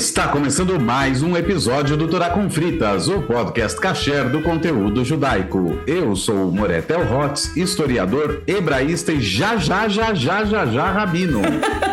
Está começando mais um episódio do Torá com Fritas, o podcast kasher do conteúdo judaico. Eu sou o Moretel Hotz, historiador, hebraísta e já já já já já já rabino.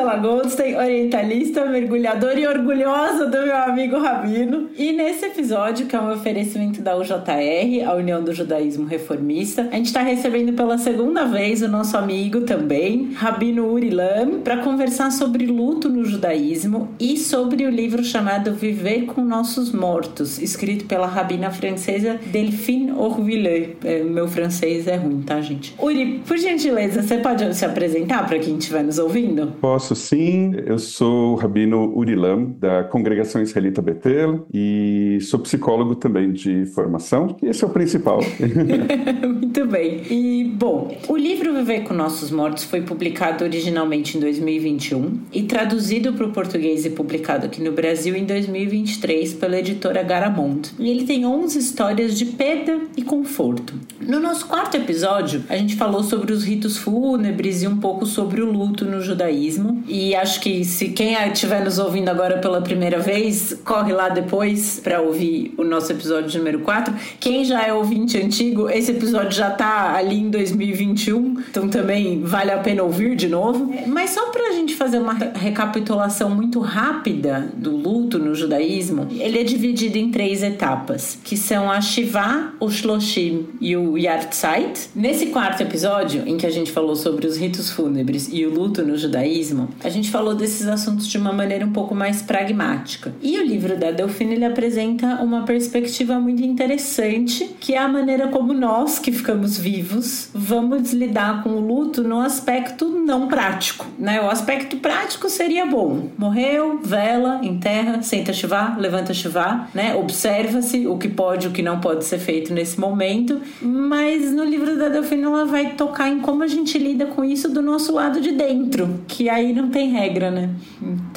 Angela Goldstein, orientalista, mergulhadora e orgulhosa do meu amigo Rabino. E nesse episódio, que é um oferecimento da UJR, a União do Judaísmo Reformista, a gente está recebendo pela segunda vez o nosso amigo também, Rabino Urilam, para conversar sobre luto no judaísmo e sobre o livro chamado Viver com Nossos Mortos, escrito pela rabina francesa Delphine Orvilleux. É, meu francês é ruim, tá, gente? Uri, por gentileza, você pode se apresentar para quem estiver nos ouvindo? Posso sim. Eu sou o Rabino Urilam, da Congregação Israelita Betel, e sou psicólogo também de formação, e esse é o principal. Muito bem. E, bom, o livro Viver com Nossos Mortos foi publicado originalmente em 2021 e traduzido para o português e publicado aqui no Brasil em 2023 pela editora Garamond. E ele tem 11 histórias de perda e conforto. No nosso quarto episódio, a gente falou sobre os ritos fúnebres e um pouco sobre o luto no judaísmo. E acho que se quem estiver nos ouvindo agora pela primeira vez, corre lá depois para ouvir o nosso episódio número 4. Quem já é ouvinte antigo, esse episódio já tá ali em 2021, então também vale a pena ouvir de novo. Mas só pra gente fazer uma recapitulação muito rápida do luto no judaísmo, ele é dividido em três etapas, que são a Shiva, o Shloshim e o Yartzeit. Nesse quarto episódio, em que a gente falou sobre os ritos fúnebres e o luto no judaísmo, a gente falou desses assuntos de uma maneira um pouco mais pragmática. E o livro da Delfina ele apresenta uma perspectiva muito interessante, que é a maneira como nós que ficamos vivos vamos lidar com o luto no aspecto não prático, né? O aspecto prático seria bom. Morreu, vela, enterra, senta chivá, levanta chivá, né? Observa-se o que pode, o que não pode ser feito nesse momento. Mas no livro da Delfina ela vai tocar em como a gente lida com isso do nosso lado de dentro, que aí não tem regra, né?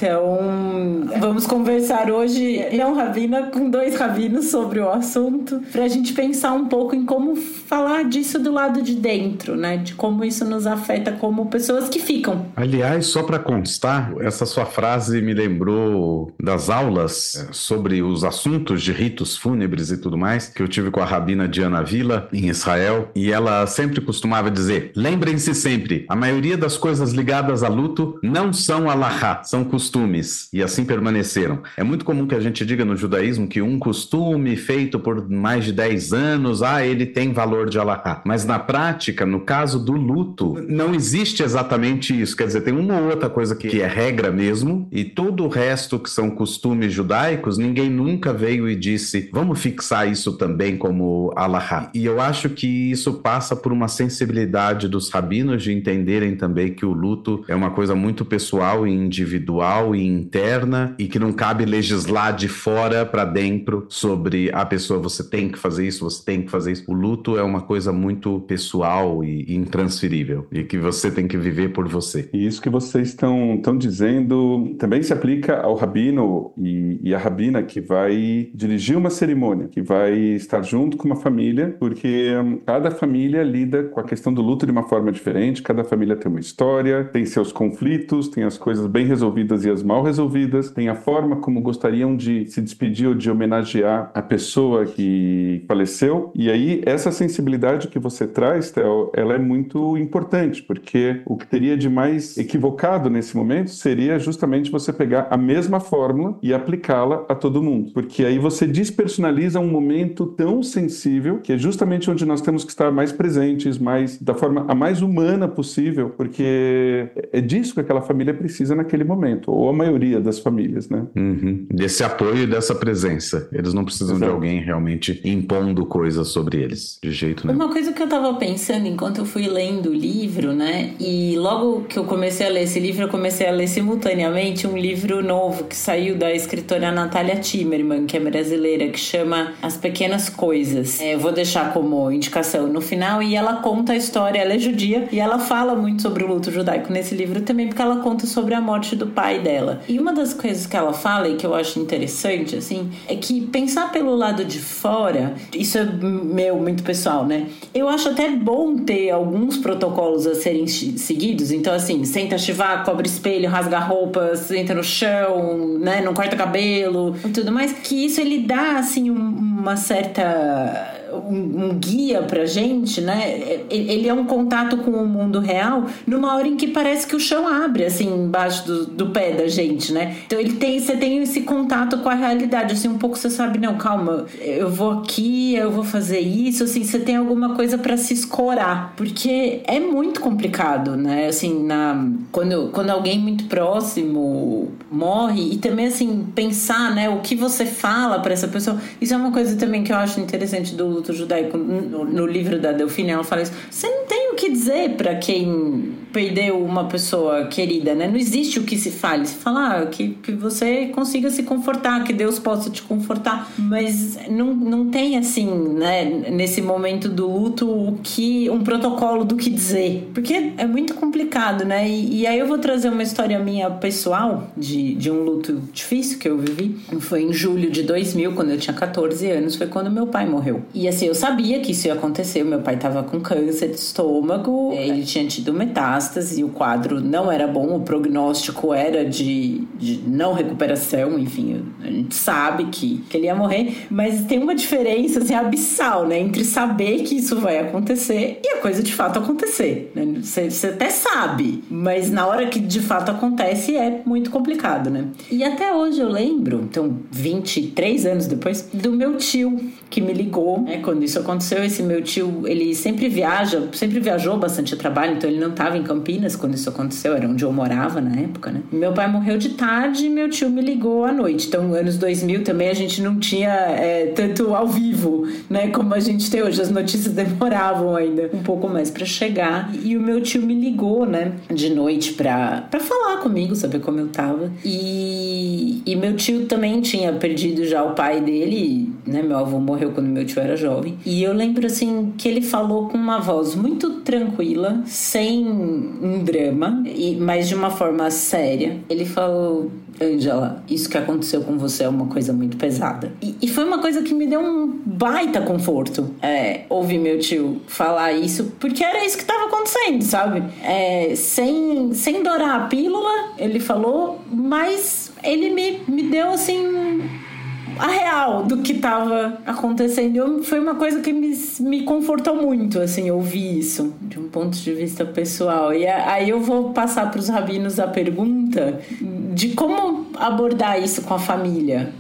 Então, vamos conversar hoje, não rabina, com dois rabinos sobre o assunto, para a gente pensar um pouco em como falar disso do lado de dentro, né? De como isso nos afeta como pessoas que ficam. Aliás, só para constar, essa sua frase me lembrou das aulas é, sobre os assuntos de ritos fúnebres e tudo mais, que eu tive com a rabina Diana Vila, em Israel, e ela sempre costumava dizer: lembrem-se sempre, a maioria das coisas ligadas a luto não são alahá, são costumes, e assim permaneceram. É muito comum que a gente diga no judaísmo que um costume feito por mais de 10 anos, ah, ele tem valor de alahá. Mas na prática, no caso do luto, não existe exatamente isso. Quer dizer, tem uma ou outra coisa que é regra mesmo, e todo o resto que são costumes judaicos, ninguém nunca veio e disse, vamos fixar isso também como alahá. E eu acho que isso passa por uma sensibilidade dos rabinos de entenderem também que o luto é uma coisa muito pessoal e individual e interna e que não cabe legislar de fora para dentro sobre a pessoa você tem que fazer isso, você tem que fazer isso. O luto é uma coisa muito pessoal e intransferível e que você tem que viver por você. E isso que vocês estão estão dizendo também se aplica ao rabino e, e a rabina que vai dirigir uma cerimônia, que vai estar junto com uma família, porque hum, cada família lida com a questão do luto de uma forma diferente, cada família tem uma história, tem seus conflitos, tem as coisas bem resolvidas e as mal resolvidas, tem a forma como gostariam de se despedir ou de homenagear a pessoa que faleceu. E aí, essa sensibilidade que você traz, Theo, ela é muito importante, porque o que teria de mais equivocado nesse momento seria justamente você pegar a mesma fórmula e aplicá-la a todo mundo. Porque aí você despersonaliza um momento tão sensível, que é justamente onde nós temos que estar mais presentes, mais da forma a mais humana possível, porque é disso que aquela família precisa naquele momento, ou a maioria das famílias, né? Uhum. Desse apoio e dessa presença. Eles não precisam Exato. de alguém realmente impondo coisas sobre eles, de jeito nenhum. Uma coisa que eu tava pensando enquanto eu fui lendo o livro, né? E logo que eu comecei a ler esse livro, eu comecei a ler simultaneamente um livro novo que saiu da escritora Natália Timmerman, que é brasileira, que chama As Pequenas Coisas. É, eu vou deixar como indicação no final, e ela conta a história, ela é judia, e ela fala muito sobre o luto judaico nesse livro também porque ela conta sobre a morte do pai dela. E uma das coisas que ela fala e que eu acho interessante, assim, é que pensar pelo lado de fora, isso é meu, muito pessoal, né? Eu acho até bom ter alguns protocolos a serem seguidos. Então, assim, senta chivar, cobre espelho, rasga roupa, senta no chão, né? Não corta cabelo e tudo mais. Que isso ele dá, assim, um, uma certa um, um, guia pra gente, né? Ele é um contato com o mundo real numa hora em que parece que o chão abre, assim, embaixo do, do pé da gente, né? Então ele tem, você tem esse contato com a realidade, assim, um pouco você sabe, não, calma, eu vou aqui, eu vou fazer isso, assim, você tem alguma coisa para se escorar, porque é muito complicado, né? Assim, na, quando, quando alguém muito próximo morre, e também, assim, pensar, né, o que você fala para essa pessoa, isso é uma coisa também que eu acho interessante do luto judaico, no, no livro da Delfine, ela fala isso. Você não tem o que dizer para quem perdeu uma pessoa querida, né? Não existe o que se fale. Se fala ah, que, que você consiga se confortar, que Deus possa te confortar, mas não, não tem assim, né? Nesse momento do luto, o que um protocolo do que dizer, porque é muito complicado, né? E, e aí eu vou trazer uma história minha pessoal de, de um luto difícil que eu vivi. Foi em julho de 2000, quando eu tinha 14 anos, foi quando meu pai morreu. E assim, eu sabia que isso ia acontecer. Meu pai tava com câncer de estômago, ele tinha tido metástase e o quadro não era bom, o prognóstico era de, de não recuperação, enfim, a gente sabe que, que ele ia morrer, mas tem uma diferença assim, abissal, né, entre saber que isso vai acontecer e a coisa de fato acontecer. Né? Você, você até sabe, mas na hora que de fato acontece é muito complicado, né? E até hoje eu lembro, então 23 anos depois, do meu tio que me ligou, né, quando isso aconteceu, esse meu tio, ele sempre viaja, sempre viajou bastante a trabalho, então ele não estava em Campinas quando isso aconteceu, era onde eu morava na época, né? Meu pai morreu de tarde e meu tio me ligou à noite. Então, anos 2000 também a gente não tinha é, tanto ao vivo, né? Como a gente tem hoje. As notícias demoravam ainda um pouco mais para chegar. E o meu tio me ligou, né? De noite pra falar comigo, saber como eu tava. E, e meu tio também tinha perdido já o pai dele, né? Meu avô morreu quando meu tio era jovem. E eu lembro, assim, que ele falou com uma voz muito tranquila, sem um drama, e, mas de uma forma séria. Ele falou: Angela, isso que aconteceu com você é uma coisa muito pesada. E, e foi uma coisa que me deu um baita conforto. É, ouvir meu tio falar isso, porque era isso que estava acontecendo, sabe? É, sem, sem dourar a pílula, ele falou, mas ele me, me deu assim a real do que estava acontecendo. Eu, foi uma coisa que me, me confortou muito, assim, ouvir isso, de um ponto de vista pessoal. E aí eu vou passar para os rabinos a pergunta de como abordar isso com a família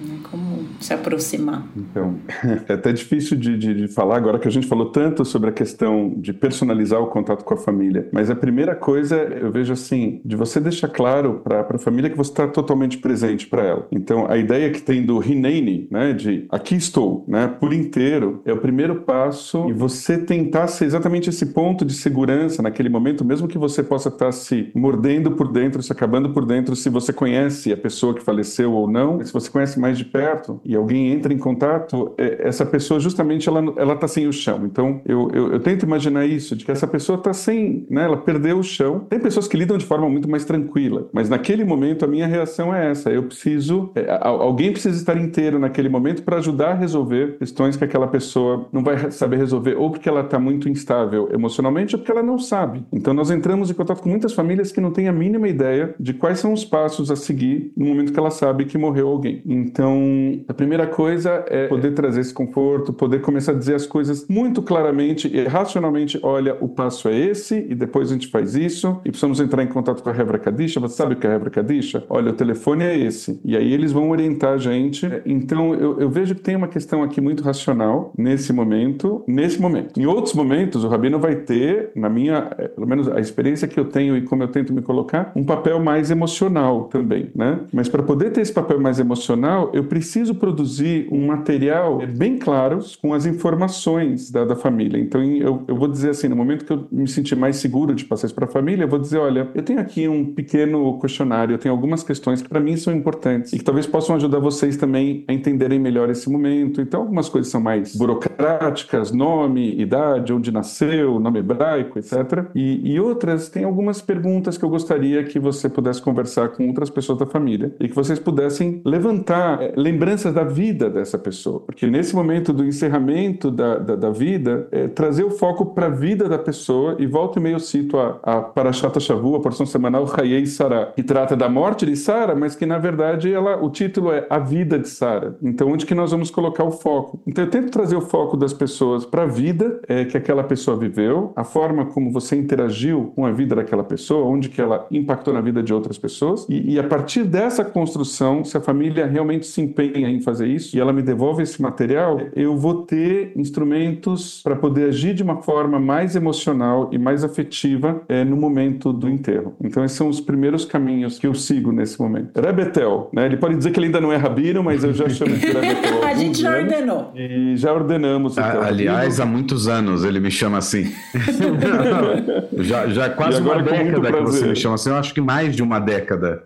se aproximar? Então, é até difícil de, de, de, falar agora que a gente falou tanto sobre a questão de personalizar o contato com a família. Mas a primeira coisa, eu vejo assim, de você deixar claro para a família que você está totalmente presente para ela. Então, a ideia que tem do Hineni, né, de aqui estou, né, por inteiro, é o primeiro passo e você tentar ser exatamente esse ponto de segurança naquele momento, mesmo que você possa estar tá se mordendo por dentro, se acabando por dentro, se você conhece a pessoa que faleceu ou não, se você conhece mais de perto, e alguém entra em contato, é, essa pessoa justamente ela ela está sem o chão. Então eu, eu, eu, tento imaginar isso, de que essa pessoa está sem, né? Ela perdeu o chão. Tem pessoas que lidam de forma muito mais tranquila, mas naquele momento a minha reação é essa. Eu preciso, é, alguém precisa estar inteiro naquele momento para ajudar a resolver questões que aquela pessoa não vai saber resolver, ou porque ela está muito instável emocionalmente, ou porque ela não sabe. Então nós entramos em contato com muitas famílias que não têm a mínima ideia de quais são os passos a seguir no momento que ela sabe que morreu alguém. Então a primeira coisa é poder trazer esse conforto, poder começar a dizer as coisas muito claramente e racionalmente. Olha, o passo é esse e depois a gente faz isso e precisamos entrar em contato com a Revra Kadisha. Você sabe o que é a Revra Kadisha? Olha, o telefone é esse. E aí eles vão orientar a gente. Então eu, eu vejo que tem uma questão aqui muito racional nesse momento, nesse momento. Em outros momentos, o Rabino vai ter, na minha, é, pelo menos a experiência que eu tenho e como eu tento me colocar, um papel mais emocional também, né? Mas para poder ter esse papel mais emocional, eu preciso produzir um material bem claro com as informações da, da família. Então, eu, eu vou dizer assim, no momento que eu me sentir mais seguro de passar isso para a família, eu vou dizer, olha, eu tenho aqui um pequeno questionário, eu tenho algumas questões que para mim são importantes e que talvez possam ajudar vocês também a entenderem melhor esse momento. Então, algumas coisas são mais burocráticas, nome, idade, onde nasceu, nome hebraico, etc. E, e outras, tem algumas perguntas que eu gostaria que você pudesse conversar com outras pessoas da família e que vocês pudessem levantar é, lembranças da vida dessa pessoa. Porque nesse momento do encerramento da, da, da vida, é, trazer o foco para a vida da pessoa, e volta e meio cito a, a Parashat Shavu, a porção semanal Hayei Sarah, que trata da morte de Sara, mas que na verdade ela, o título é A Vida de Sara. Então, onde que nós vamos colocar o foco? Então, eu tento trazer o foco das pessoas para a vida é, que aquela pessoa viveu, a forma como você interagiu com a vida daquela pessoa, onde que ela impactou na vida de outras pessoas, e, e a partir dessa construção, se a família realmente se empenha em fazer isso e ela me devolve esse material, eu vou ter instrumentos para poder agir de uma forma mais emocional e mais afetiva é, no momento do enterro. Então, esses são os primeiros caminhos que eu sigo nesse momento. Rebetel, né? Ele pode dizer que ele ainda não é rabino, mas eu já chamo de Rebetel. a gente já ordenou. E já ordenamos. Então, aliás, há muitos anos ele me chama assim. já, já quase uma década que você me chama assim. Eu acho que mais de uma década.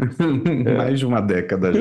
É. mais de uma década.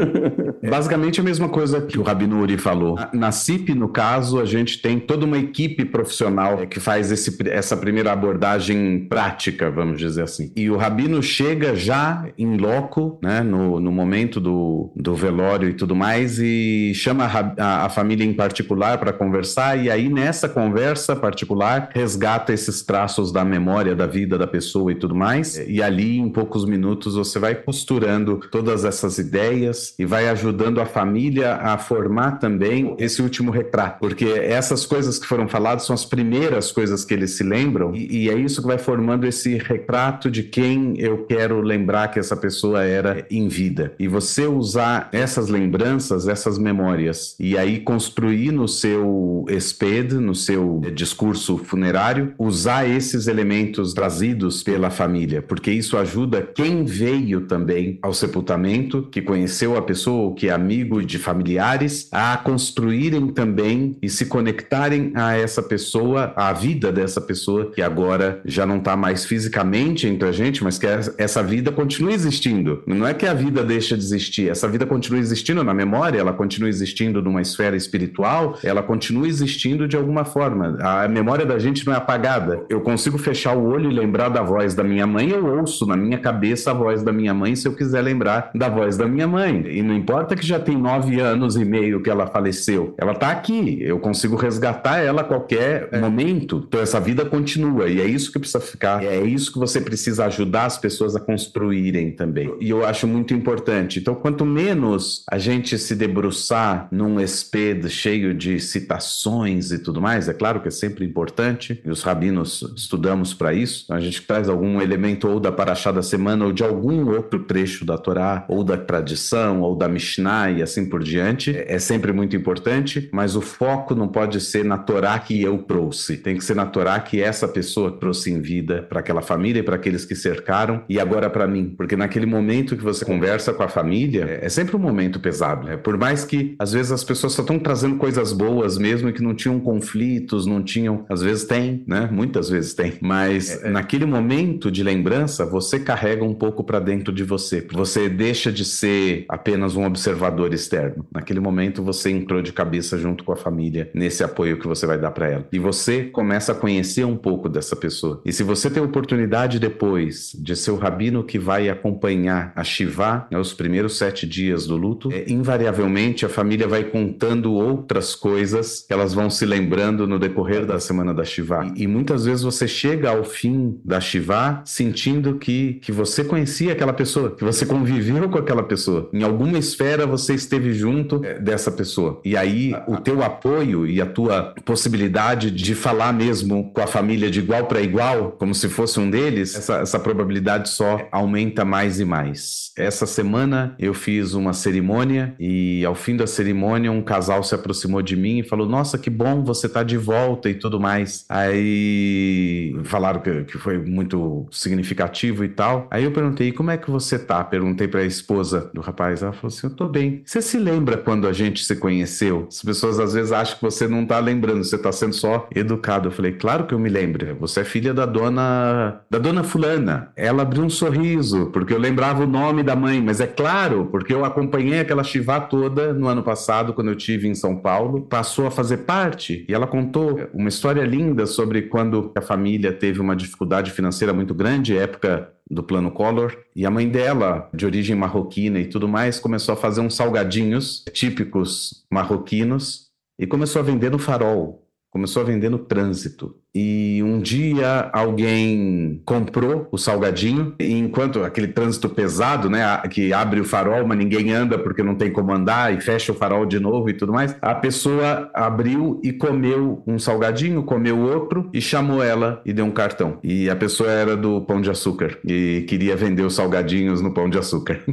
É. Basicamente a mesma coisa que o Rabino Uri falou. Na CIP, no caso, a gente tem toda uma equipe profissional que faz esse, essa primeira abordagem prática, vamos dizer assim. E o Rabino chega já em loco, né, no, no momento do, do velório e tudo mais, e chama a, a, a família em particular para conversar, e aí nessa conversa particular resgata esses traços da memória da vida da pessoa e tudo mais, e ali em poucos minutos você vai costurando todas essas ideias e vai ajudando a família a formar também esse último retrato, porque essas coisas que foram faladas são as primeiras coisas que eles se lembram, e, e é isso que vai formando esse retrato de quem eu quero lembrar que essa pessoa era em vida. E você usar essas lembranças, essas memórias, e aí construir no seu SPED, no seu discurso funerário, usar esses elementos trazidos pela família, porque isso ajuda quem veio também ao sepultamento, que conheceu a pessoa, que é amigo de familiares, a construírem também e se conectarem a essa pessoa, à vida dessa pessoa que agora já não está mais fisicamente entre a gente, mas que essa vida continua existindo. Não é que a vida deixa de existir, essa vida continua existindo na memória, ela continua existindo numa esfera espiritual, ela continua existindo de alguma forma. A memória da gente não é apagada. Eu consigo fechar o olho e lembrar da voz da minha mãe, eu ouço na minha cabeça a voz da minha mãe se eu quiser lembrar da voz da minha mãe. E não importa que já tem nove anos e meio que ela faleceu, ela está aqui, eu consigo resgatar ela a qualquer é. momento. Então essa vida continua e é isso que precisa ficar, é isso que você precisa ajudar as pessoas a construírem também. E eu acho muito importante. Então, quanto menos a gente se debruçar num espelho cheio de citações e tudo mais, é claro que é sempre importante, e os rabinos estudamos para isso, então a gente traz algum elemento ou da Paraxá da semana ou de algum outro trecho da Torá, ou da tradição, ou da Mishnah e assim por diante, é, é sempre muito importante, mas o foco não pode ser na Torá que eu trouxe, tem que ser na Torá que essa pessoa trouxe em vida para aquela família e para aqueles que cercaram, e agora para mim, porque naquele momento que você conversa com a família, é, é sempre um momento pesado, né? por mais que às vezes as pessoas só estão trazendo coisas boas mesmo e que não tinham conflitos, não tinham, às vezes tem, né? Muitas vezes tem, mas é, é. naquele momento de lembrança, você carrega um pouco para dentro de você. Você deixa de ser apenas um observador externo. Naquele momento você entrou de cabeça junto com a família nesse apoio que você vai dar para ela. E você começa a conhecer um pouco dessa pessoa. E se você tem oportunidade depois de ser o rabino que vai acompanhar a Shiva, né, os primeiros sete dias do luto, é, invariavelmente a família vai contando outras coisas que elas vão se lembrando no decorrer da semana da Shiva. E, e muitas vezes você chega ao fim da Shiva sentindo que, que você conhecia aquela pessoa, que você conviveu com aquela pessoa. Em alguma esfera você esteve junto é, dessa pessoa. E aí o teu apoio e a tua possibilidade de falar mesmo com a família de igual para igual, como se fosse um deles, essa, essa probabilidade só aumenta mais e mais. Essa semana eu fiz uma cerimônia e ao fim da cerimônia um casal se aproximou de mim e falou: Nossa, que bom você tá de volta e tudo mais. Aí falaram que, que foi muito significativo e tal. Aí eu perguntei: Como é que você tá? Perguntei para a esposa do rapaz. Ela falou assim: Eu tô bem. Você se lembra quando a gente se conheceu? As pessoas às vezes acham que você não está lembrando, você está sendo só educado. Eu falei, claro que eu me lembro. Você é filha da dona da dona fulana. Ela abriu um sorriso porque eu lembrava o nome da mãe, mas é claro porque eu acompanhei aquela chivá toda no ano passado quando eu tive em São Paulo. Passou a fazer parte e ela contou uma história linda sobre quando a família teve uma dificuldade financeira muito grande, época do plano Collor, e a mãe dela, de origem marroquina e tudo mais, começou a fazer uns salgadinhos típicos marroquinos e começou a vender no farol, começou a vender no trânsito e um dia alguém comprou o salgadinho, e enquanto aquele trânsito pesado, né, que abre o farol, mas ninguém anda porque não tem como andar e fecha o farol de novo e tudo mais, a pessoa abriu e comeu um salgadinho, comeu outro e chamou ela e deu um cartão. E a pessoa era do Pão de Açúcar e queria vender os salgadinhos no Pão de Açúcar.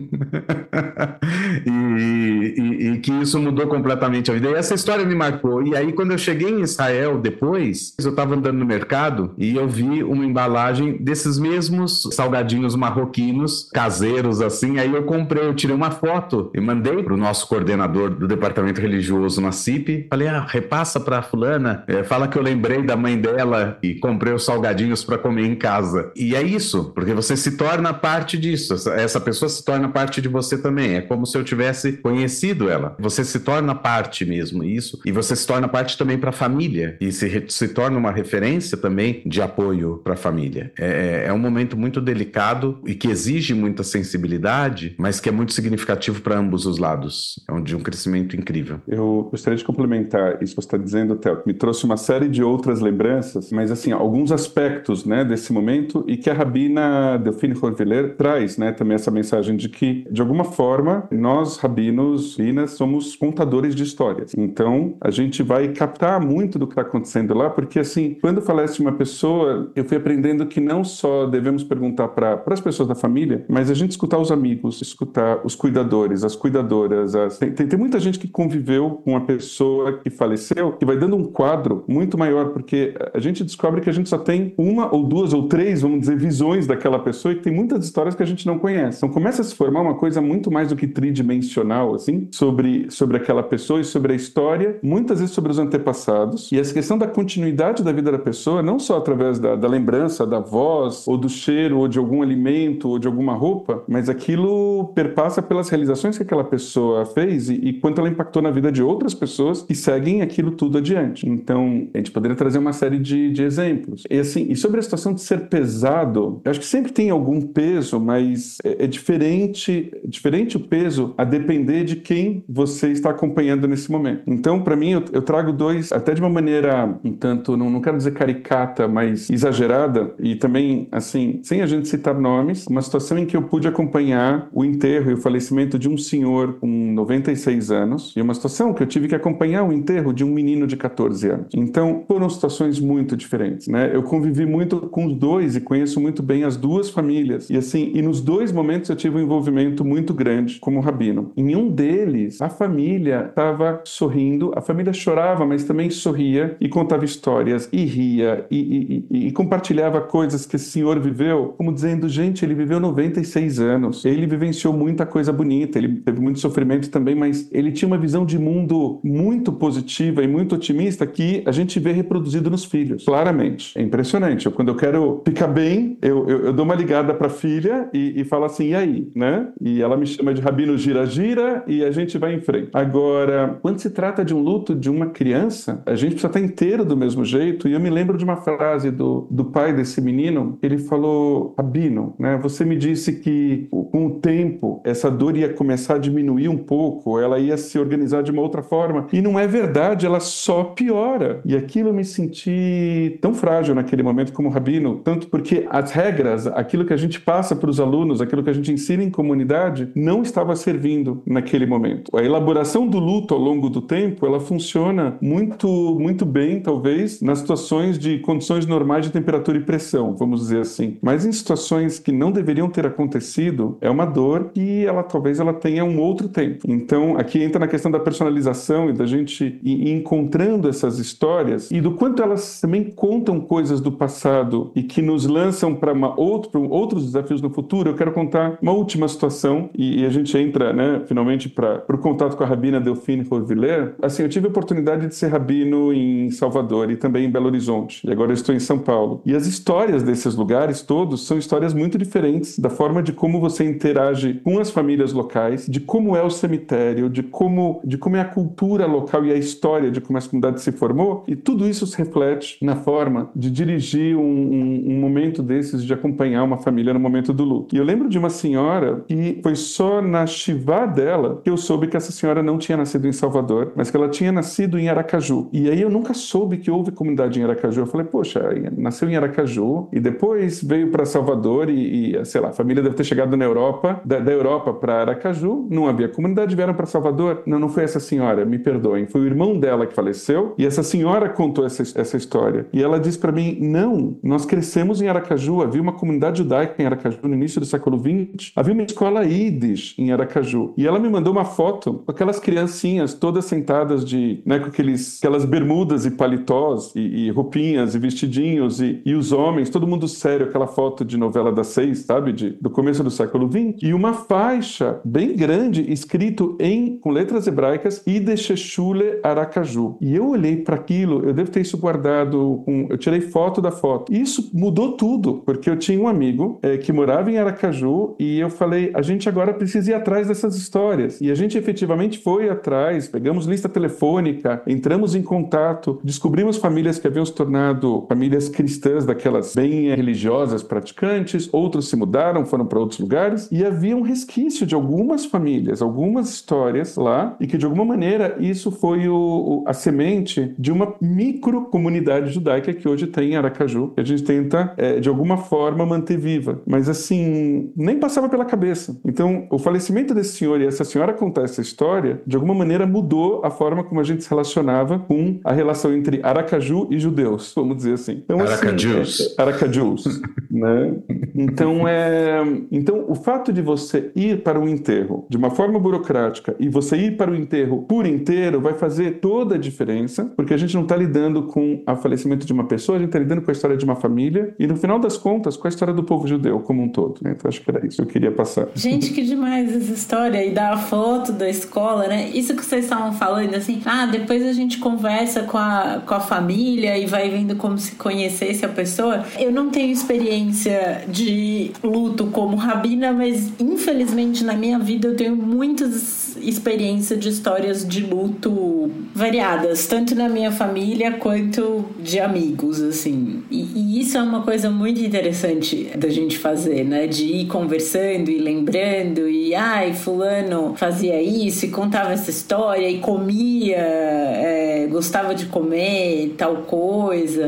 e, e, e que isso mudou completamente a vida. E essa história me marcou. E aí, quando eu cheguei em Israel depois, eu estava andando no mercado e eu vi uma embalagem desses mesmos salgadinhos marroquinos, caseiros assim. Aí eu comprei, eu tirei uma foto e mandei para o nosso coordenador do departamento religioso na CIP. Falei, ah, repassa para fulana, é, fala que eu lembrei da mãe dela e comprei os salgadinhos para comer em casa. E é isso, porque você se torna parte disso. Essa pessoa se torna parte de você também. É como se eu tivesse conhecido ela. Você se torna parte mesmo, isso. E você se torna parte também para a família e se, se torna uma referência referência também de apoio para a família. É, é, é um momento muito delicado e que exige muita sensibilidade, mas que é muito significativo para ambos os lados. É um, de um crescimento incrível. Eu gostaria de complementar isso que você está dizendo, Theo. Me trouxe uma série de outras lembranças, mas assim, alguns aspectos né, desse momento e que a Rabina Delphine Horviller traz né, também essa mensagem de que, de alguma forma, nós, rabinos, rabinas, somos contadores de histórias. Então, a gente vai captar muito do que está acontecendo lá, porque assim, quando falece uma pessoa, eu fui aprendendo que não só devemos perguntar para as pessoas da família, mas a gente escutar os amigos, escutar os cuidadores, as cuidadoras. As... Tem, tem, tem, muita gente que conviveu com uma pessoa que faleceu, que vai dando um quadro muito maior, porque a gente descobre que a gente só tem uma ou duas ou três, vamos dizer, visões daquela pessoa e tem muitas histórias que a gente não conhece. Então começa a se formar uma coisa muito mais do que tridimensional, assim, sobre, sobre aquela pessoa e sobre a história, muitas vezes sobre os antepassados. E essa questão da continuidade da vida da pessoa, não só através da, da, lembrança, da voz, ou do cheiro, ou de algum alimento, ou de alguma roupa, mas aquilo perpassa pelas realizações que aquela pessoa fez e, e quanto ela impactou na vida de outras pessoas que seguem aquilo tudo adiante. Então, a gente poderia trazer uma série de, de exemplos. E assim, e sobre a situação de ser pesado, eu acho que sempre tem algum peso, mas é, é diferente, diferente o peso a depender de quem você está acompanhando nesse momento. Então, para mim, eu, eu, trago dois, até de uma maneira um tanto, não, não quero dizer caricata, mas exagerada, e também, assim, sem a gente citar nomes, uma situação em que eu pude acompanhar o enterro e o falecimento de um senhor com 96 anos, e uma situação que eu tive que acompanhar o enterro de um menino de 14 anos. Então, foram situações muito diferentes, né? Eu convivi muito com os dois e conheço muito bem as duas famílias, e assim, e nos dois momentos eu tive um envolvimento muito grande como rabino. Em um deles, a família estava sorrindo, a família chorava, mas também sorria e contava histórias e ria e, e, e, compartilhava coisas que esse senhor viveu, como dizendo, gente, ele viveu 96 anos, ele vivenciou muita coisa bonita, ele teve muito sofrimento também, mas ele tinha uma visão de mundo muito positiva e muito otimista que a gente vê reproduzido nos filhos, claramente. É impressionante. Eu, quando eu quero ficar bem, eu, eu, eu dou uma ligada para a filha e, e falo assim, e aí, né? E ela me chama de Rabino Gira-Gira e a gente vai em frente. Agora, quando se trata de um luto de uma criança, a gente precisa estar inteiro do mesmo jeito e eu me lembro de uma frase do, do pai desse menino. Ele falou: Rabino, né, você me disse que com o tempo essa dor ia começar a diminuir um pouco, ela ia se organizar de uma outra forma. E não é verdade, ela só piora. E aquilo eu me senti tão frágil naquele momento como rabino, tanto porque as regras, aquilo que a gente passa para os alunos, aquilo que a gente ensina em comunidade, não estava servindo naquele momento. A elaboração do luto ao longo do tempo, ela funciona muito, muito bem, talvez, nas situações de condições normais de temperatura e pressão, vamos dizer assim. Mas em situações que não deveriam ter acontecido, é uma dor que ela talvez ela tenha um outro tempo. Então, aqui entra na questão da personalização e da gente ir encontrando essas histórias e do quanto elas também contam coisas do passado e que nos lançam para outro, outros desafios no futuro. Eu quero contar uma última situação e, e a gente entra, né, finalmente para o contato com a rabina Delphine Roviller, assim, eu tive a oportunidade de ser rabino em Salvador e também em Belo Horizonte. E agora eu estou em São Paulo. E as histórias desses lugares todos são histórias muito diferentes da forma de como você interage com as famílias locais, de como é o cemitério, de como, de como é a cultura local e a história de como essa comunidade se formou. E tudo isso se reflete na forma de dirigir um, um, um momento desses, de acompanhar uma família no momento do luto. E eu lembro de uma senhora que foi só na Shivá dela que eu soube que essa senhora não tinha nascido em Salvador, mas que ela tinha nascido em Aracaju. E aí eu nunca soube que houve comunidade em Aracaju. Eu falei, poxa, nasceu em Aracaju e depois veio para Salvador e, e, sei lá, a família deve ter chegado na Europa, da, da Europa para Aracaju, não havia comunidade, vieram para Salvador. Não, não foi essa senhora, me perdoem, foi o irmão dela que faleceu e essa senhora contou essa, essa história. E ela disse para mim, não, nós crescemos em Aracaju, havia uma comunidade judaica em Aracaju no início do século XX, havia uma escola Yiddish em Aracaju. E ela me mandou uma foto com aquelas criancinhas todas sentadas de, né, com aqueles, aquelas bermudas e paletós e, e roupinhas e vestidinhos e, e, os homens, todo mundo sério, aquela foto de novela das seis, sabe, de, do começo do século XX, e uma faixa bem grande escrito em com letras hebraicas Idesheshule Aracaju. E eu olhei para aquilo, eu devo ter isso guardado, com, eu tirei foto da foto. Isso mudou tudo, porque eu tinha um amigo é, que morava em Aracaju e eu falei, a gente agora precisa ir atrás dessas histórias. E a gente efetivamente foi atrás, pegamos lista telefônica, entramos em contato, descobrimos famílias que haviam se tornado famílias cristãs, daquelas bem religiosas, praticantes, outros se mudaram, foram para outros lugares, e havia um resquício de algumas famílias, algumas histórias lá, e que de alguma maneira isso foi o, a semente de uma micro comunidade judaica que hoje tem em Aracaju, que a gente tenta, é, de alguma forma, manter viva. Mas assim, nem passava pela cabeça. Então, o falecimento desse senhor e essa senhora contar essa história, de alguma maneira mudou a forma como a gente se relacionava com a relação entre Aracaju e judeus, vamos dizer assim. Então, Aracajus. Assim, é, Aracajus, né? Então, é, então, o fato de você ir para o enterro de uma forma burocrática e você ir para o enterro por inteiro vai fazer toda a diferença, porque a gente não está lidando com o falecimento de uma pessoa, a gente está lidando com a história de uma família e, no final das contas, com a história do povo judeu como um todo. Né? Então, acho que era isso que eu queria passar. Gente, que demais essa história. E dar a foto da escola, né? Isso que vocês estavam falando, assim, ah, depois a gente conversa com a, com a família e vai vendo como se conhecesse a pessoa. Eu não tenho experiência de luto como rabina, mas infelizmente na minha vida eu tenho muitas experiências de histórias de luto variadas, tanto na minha família quanto de amigos, assim. E, e isso é uma coisa muito interessante da gente fazer, né? De ir conversando e lembrando e ai, fulano fazia isso e contava essa história e comia, é, gostava de comer tal coisa.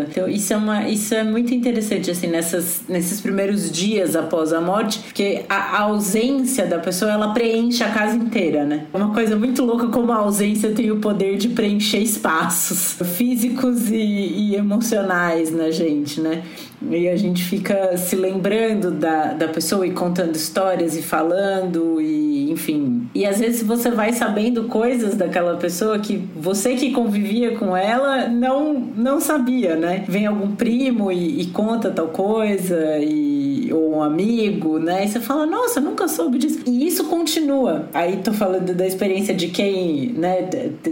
Então isso é uma, isso é muito interessante assim nessas, nesses primeiros dias após a morte, porque a, a ausência da pessoa ela preenche a casa inteira, né? É uma coisa muito louca como a ausência tem o poder de preencher espaços físicos e, e emocionais na gente, né? E a gente fica se lembrando da, da pessoa e contando histórias e falando, e enfim. E às vezes você vai sabendo coisas daquela pessoa que você que convivia com ela não, não sabia, né? Vem algum primo e, e conta tal coisa, e, ou um amigo, né? E você fala, nossa, nunca soube disso. E isso continua. Aí tô falando da experiência de quem, né,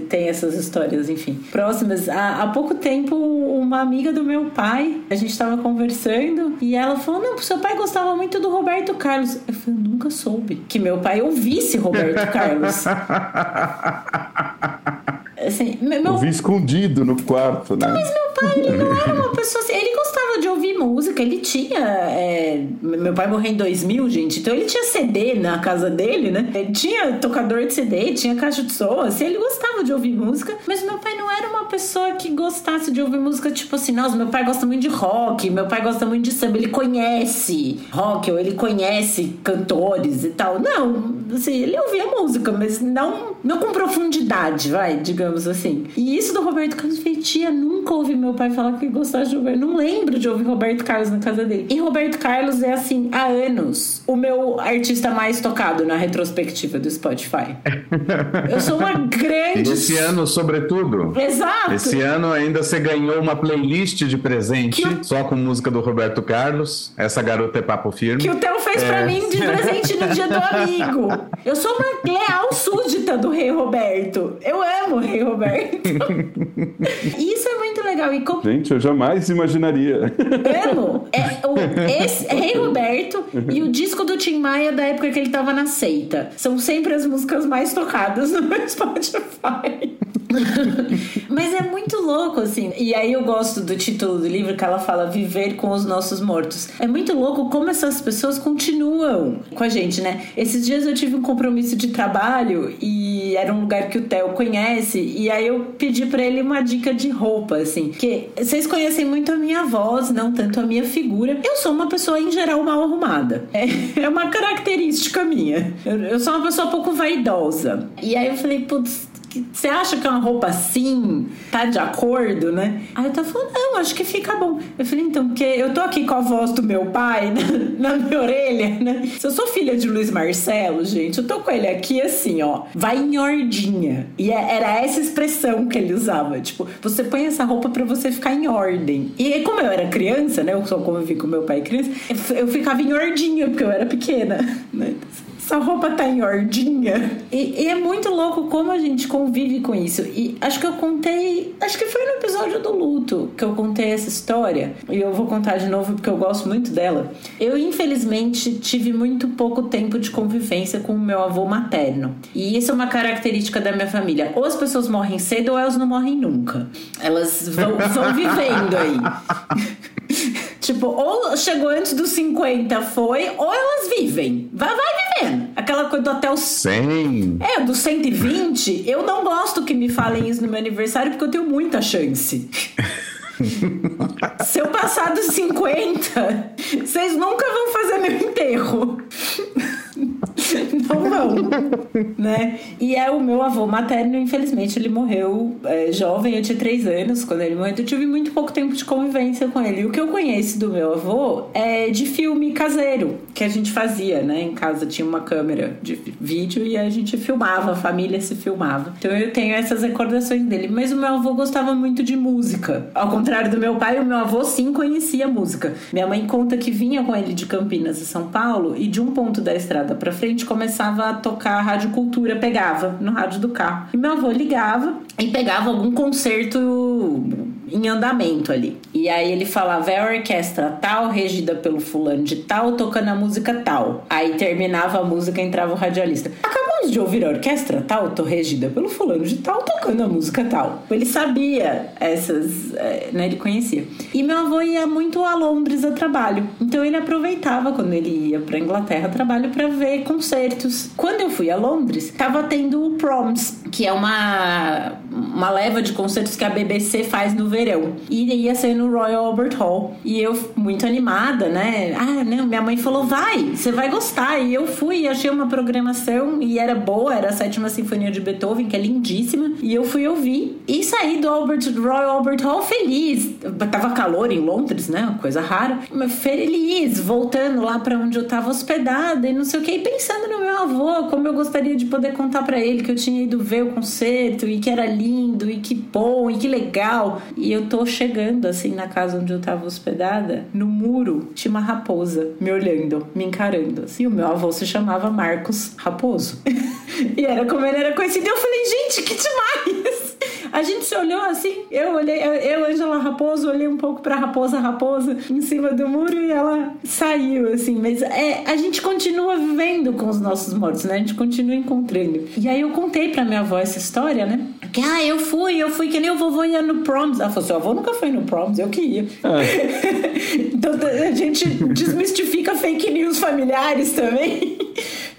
tem essas histórias, enfim. Próximas. Há, há pouco tempo, uma amiga do meu pai, a gente tava conversando e ela falou: Não, seu pai gostava muito do Roberto Carlos. Eu falei: nunca soube que meu pai ouvisse Roberto Carlos. Assim, meu... Escondido no quarto, né? Mas meu pai, ele não era uma pessoa assim. Ele gostava de ouvir música, ele tinha. É... Meu pai morreu em 2000, gente, então ele tinha CD na casa dele, né? Ele tinha tocador de CD, tinha caixa de som, assim, ele gostava de ouvir música, mas meu pai não era uma pessoa que gostasse de ouvir música, tipo assim, nossa, meu pai gosta muito de rock, meu pai gosta muito de samba, ele conhece rock, ou ele conhece cantores e tal. Não, assim, ele ouvia música, mas não, não com profundidade, vai, digamos assim. E isso do Roberto Carlos, eu tia, nunca ouvi meu pai falar que gostava de ouvir. Não lembro de ouvir Roberto Roberto Carlos na casa dele. E Roberto Carlos é, assim, há anos, o meu artista mais tocado na retrospectiva do Spotify. Eu sou uma grande. Esse ano, sobretudo. Exato. Esse ano ainda você ganhou uma playlist de presente o... só com música do Roberto Carlos. Essa garota é papo firme. Que o Theo fez é... pra mim de presente no dia do amigo. Eu sou uma leal súdita do Rei Roberto. Eu amo o Rei Roberto. Isso é muito legal. E. Gente, eu jamais imaginaria. Amo. É, o, esse, é Rei Roberto e o disco do Tim Maia da época que ele tava na seita. São sempre as músicas mais tocadas no meu Spotify. Mas é muito louco, assim. E aí eu gosto do título do livro que ela fala Viver com os Nossos Mortos. É muito louco como essas pessoas continuam com a gente, né? Esses dias eu tive um compromisso de trabalho e era um lugar que o Theo conhece. E aí eu pedi para ele uma dica de roupa, assim. Que vocês conhecem muito a minha voz, não tanto a minha figura. Eu sou uma pessoa, em geral, mal arrumada. É, é uma característica minha. Eu, eu sou uma pessoa pouco vaidosa. E aí eu falei, putz, você acha que é uma roupa assim tá de acordo, né? Aí eu tava falando, não, acho que fica bom. Eu falei, então, porque eu tô aqui com a voz do meu pai na, na minha orelha, né? Se eu sou filha de Luiz Marcelo, gente, eu tô com ele aqui assim, ó, vai em ordinha. E é, era essa expressão que ele usava, tipo, você põe essa roupa para você ficar em ordem. E como eu era criança, né? Eu só convivi com meu pai criança, eu ficava em ordinha, porque eu era pequena, né? Essa roupa tá em ordinha. E, e, é muito louco como a gente convive com isso. E acho que eu contei, acho que foi no episódio do luto que eu contei essa história. E eu vou contar de novo porque eu gosto muito dela. Eu, infelizmente, tive muito pouco tempo de convivência com o meu avô materno. E isso é uma característica da minha família. Ou as pessoas morrem cedo ou elas não morrem nunca. Elas vão, vão vivendo aí. Tipo, ou chegou antes dos 50, foi, ou elas vivem. Vai, vai vivendo. Aquela coisa do até os 100. É, dos 120. Eu não gosto que me falem isso no meu aniversário porque eu tenho muita chance. Se eu passar dos 50, vocês nunca vão fazer meu enterro. não vão, né? E é o meu avô materno, infelizmente, ele morreu é, jovem, eu tinha três anos quando ele morreu, então eu tive muito pouco tempo de convivência com ele. E o que eu conheço do meu avô é de filme caseiro, que a gente fazia, né? Em casa tinha uma câmera de vídeo e a gente filmava, a família se filmava. Então eu tenho essas recordações dele. Mas o meu avô gostava muito de música. Ao contrário do meu pai, o meu avô sim conhecia música. Minha mãe conta que vinha com ele de Campinas e São Paulo e de um ponto da estrada para frente começava a tocar a rádio cultura, pegava no rádio do carro. E meu avô ligava e pegava algum concerto em andamento ali. E aí ele falava, é a orquestra tal, regida pelo fulano de tal, tocando a música tal. Aí terminava a música, entrava o radialista. Acabamos de ouvir a orquestra tal, tô regida pelo fulano de tal, tocando a música tal. Ele sabia essas, é, né, ele conhecia. E meu avô ia muito a Londres a trabalho. Então ele aproveitava quando ele ia pra Inglaterra a trabalho para ver concertos. Quando eu fui a Londres, tava tendo o Proms, que é uma, uma leva de concertos que a BBC faz no verão. E ia ser no Royal Albert Hall. E eu, muito animada, né? Ah, não, minha mãe falou: vai, você vai gostar. E eu fui, achei uma programação e era boa, era a sétima sinfonia de Beethoven, que é lindíssima. E eu fui ouvir e saí do Albert, Royal Albert Hall feliz. Tava calor em Londres, né? Coisa rara. Mas feliz, voltando lá para onde eu tava hospedada e não sei o que. E pensando no meu avô, como eu gostaria de poder contar para ele que eu tinha ido ver o concerto e que era lindo e que bom e que legal. E eu tô chegando assim na casa onde eu tava hospedada, no muro tinha uma raposa me olhando, me encarando. Assim, o meu avô se chamava Marcos Raposo. e era como ele era conhecido. Eu falei, gente, que demais! A gente se olhou assim, eu olhei, eu, Angela Raposo, olhei um pouco pra Raposa Raposa em cima do muro e ela saiu, assim. Mas é, a gente continua vivendo com os nossos mortos, né? A gente continua encontrando. E aí eu contei pra minha avó essa história, né? Que, ah, eu fui, eu fui que nem o vovô ia no proms. Ela falou, seu avô nunca foi no proms, eu que ia. É. então a gente desmistifica fake news familiares também.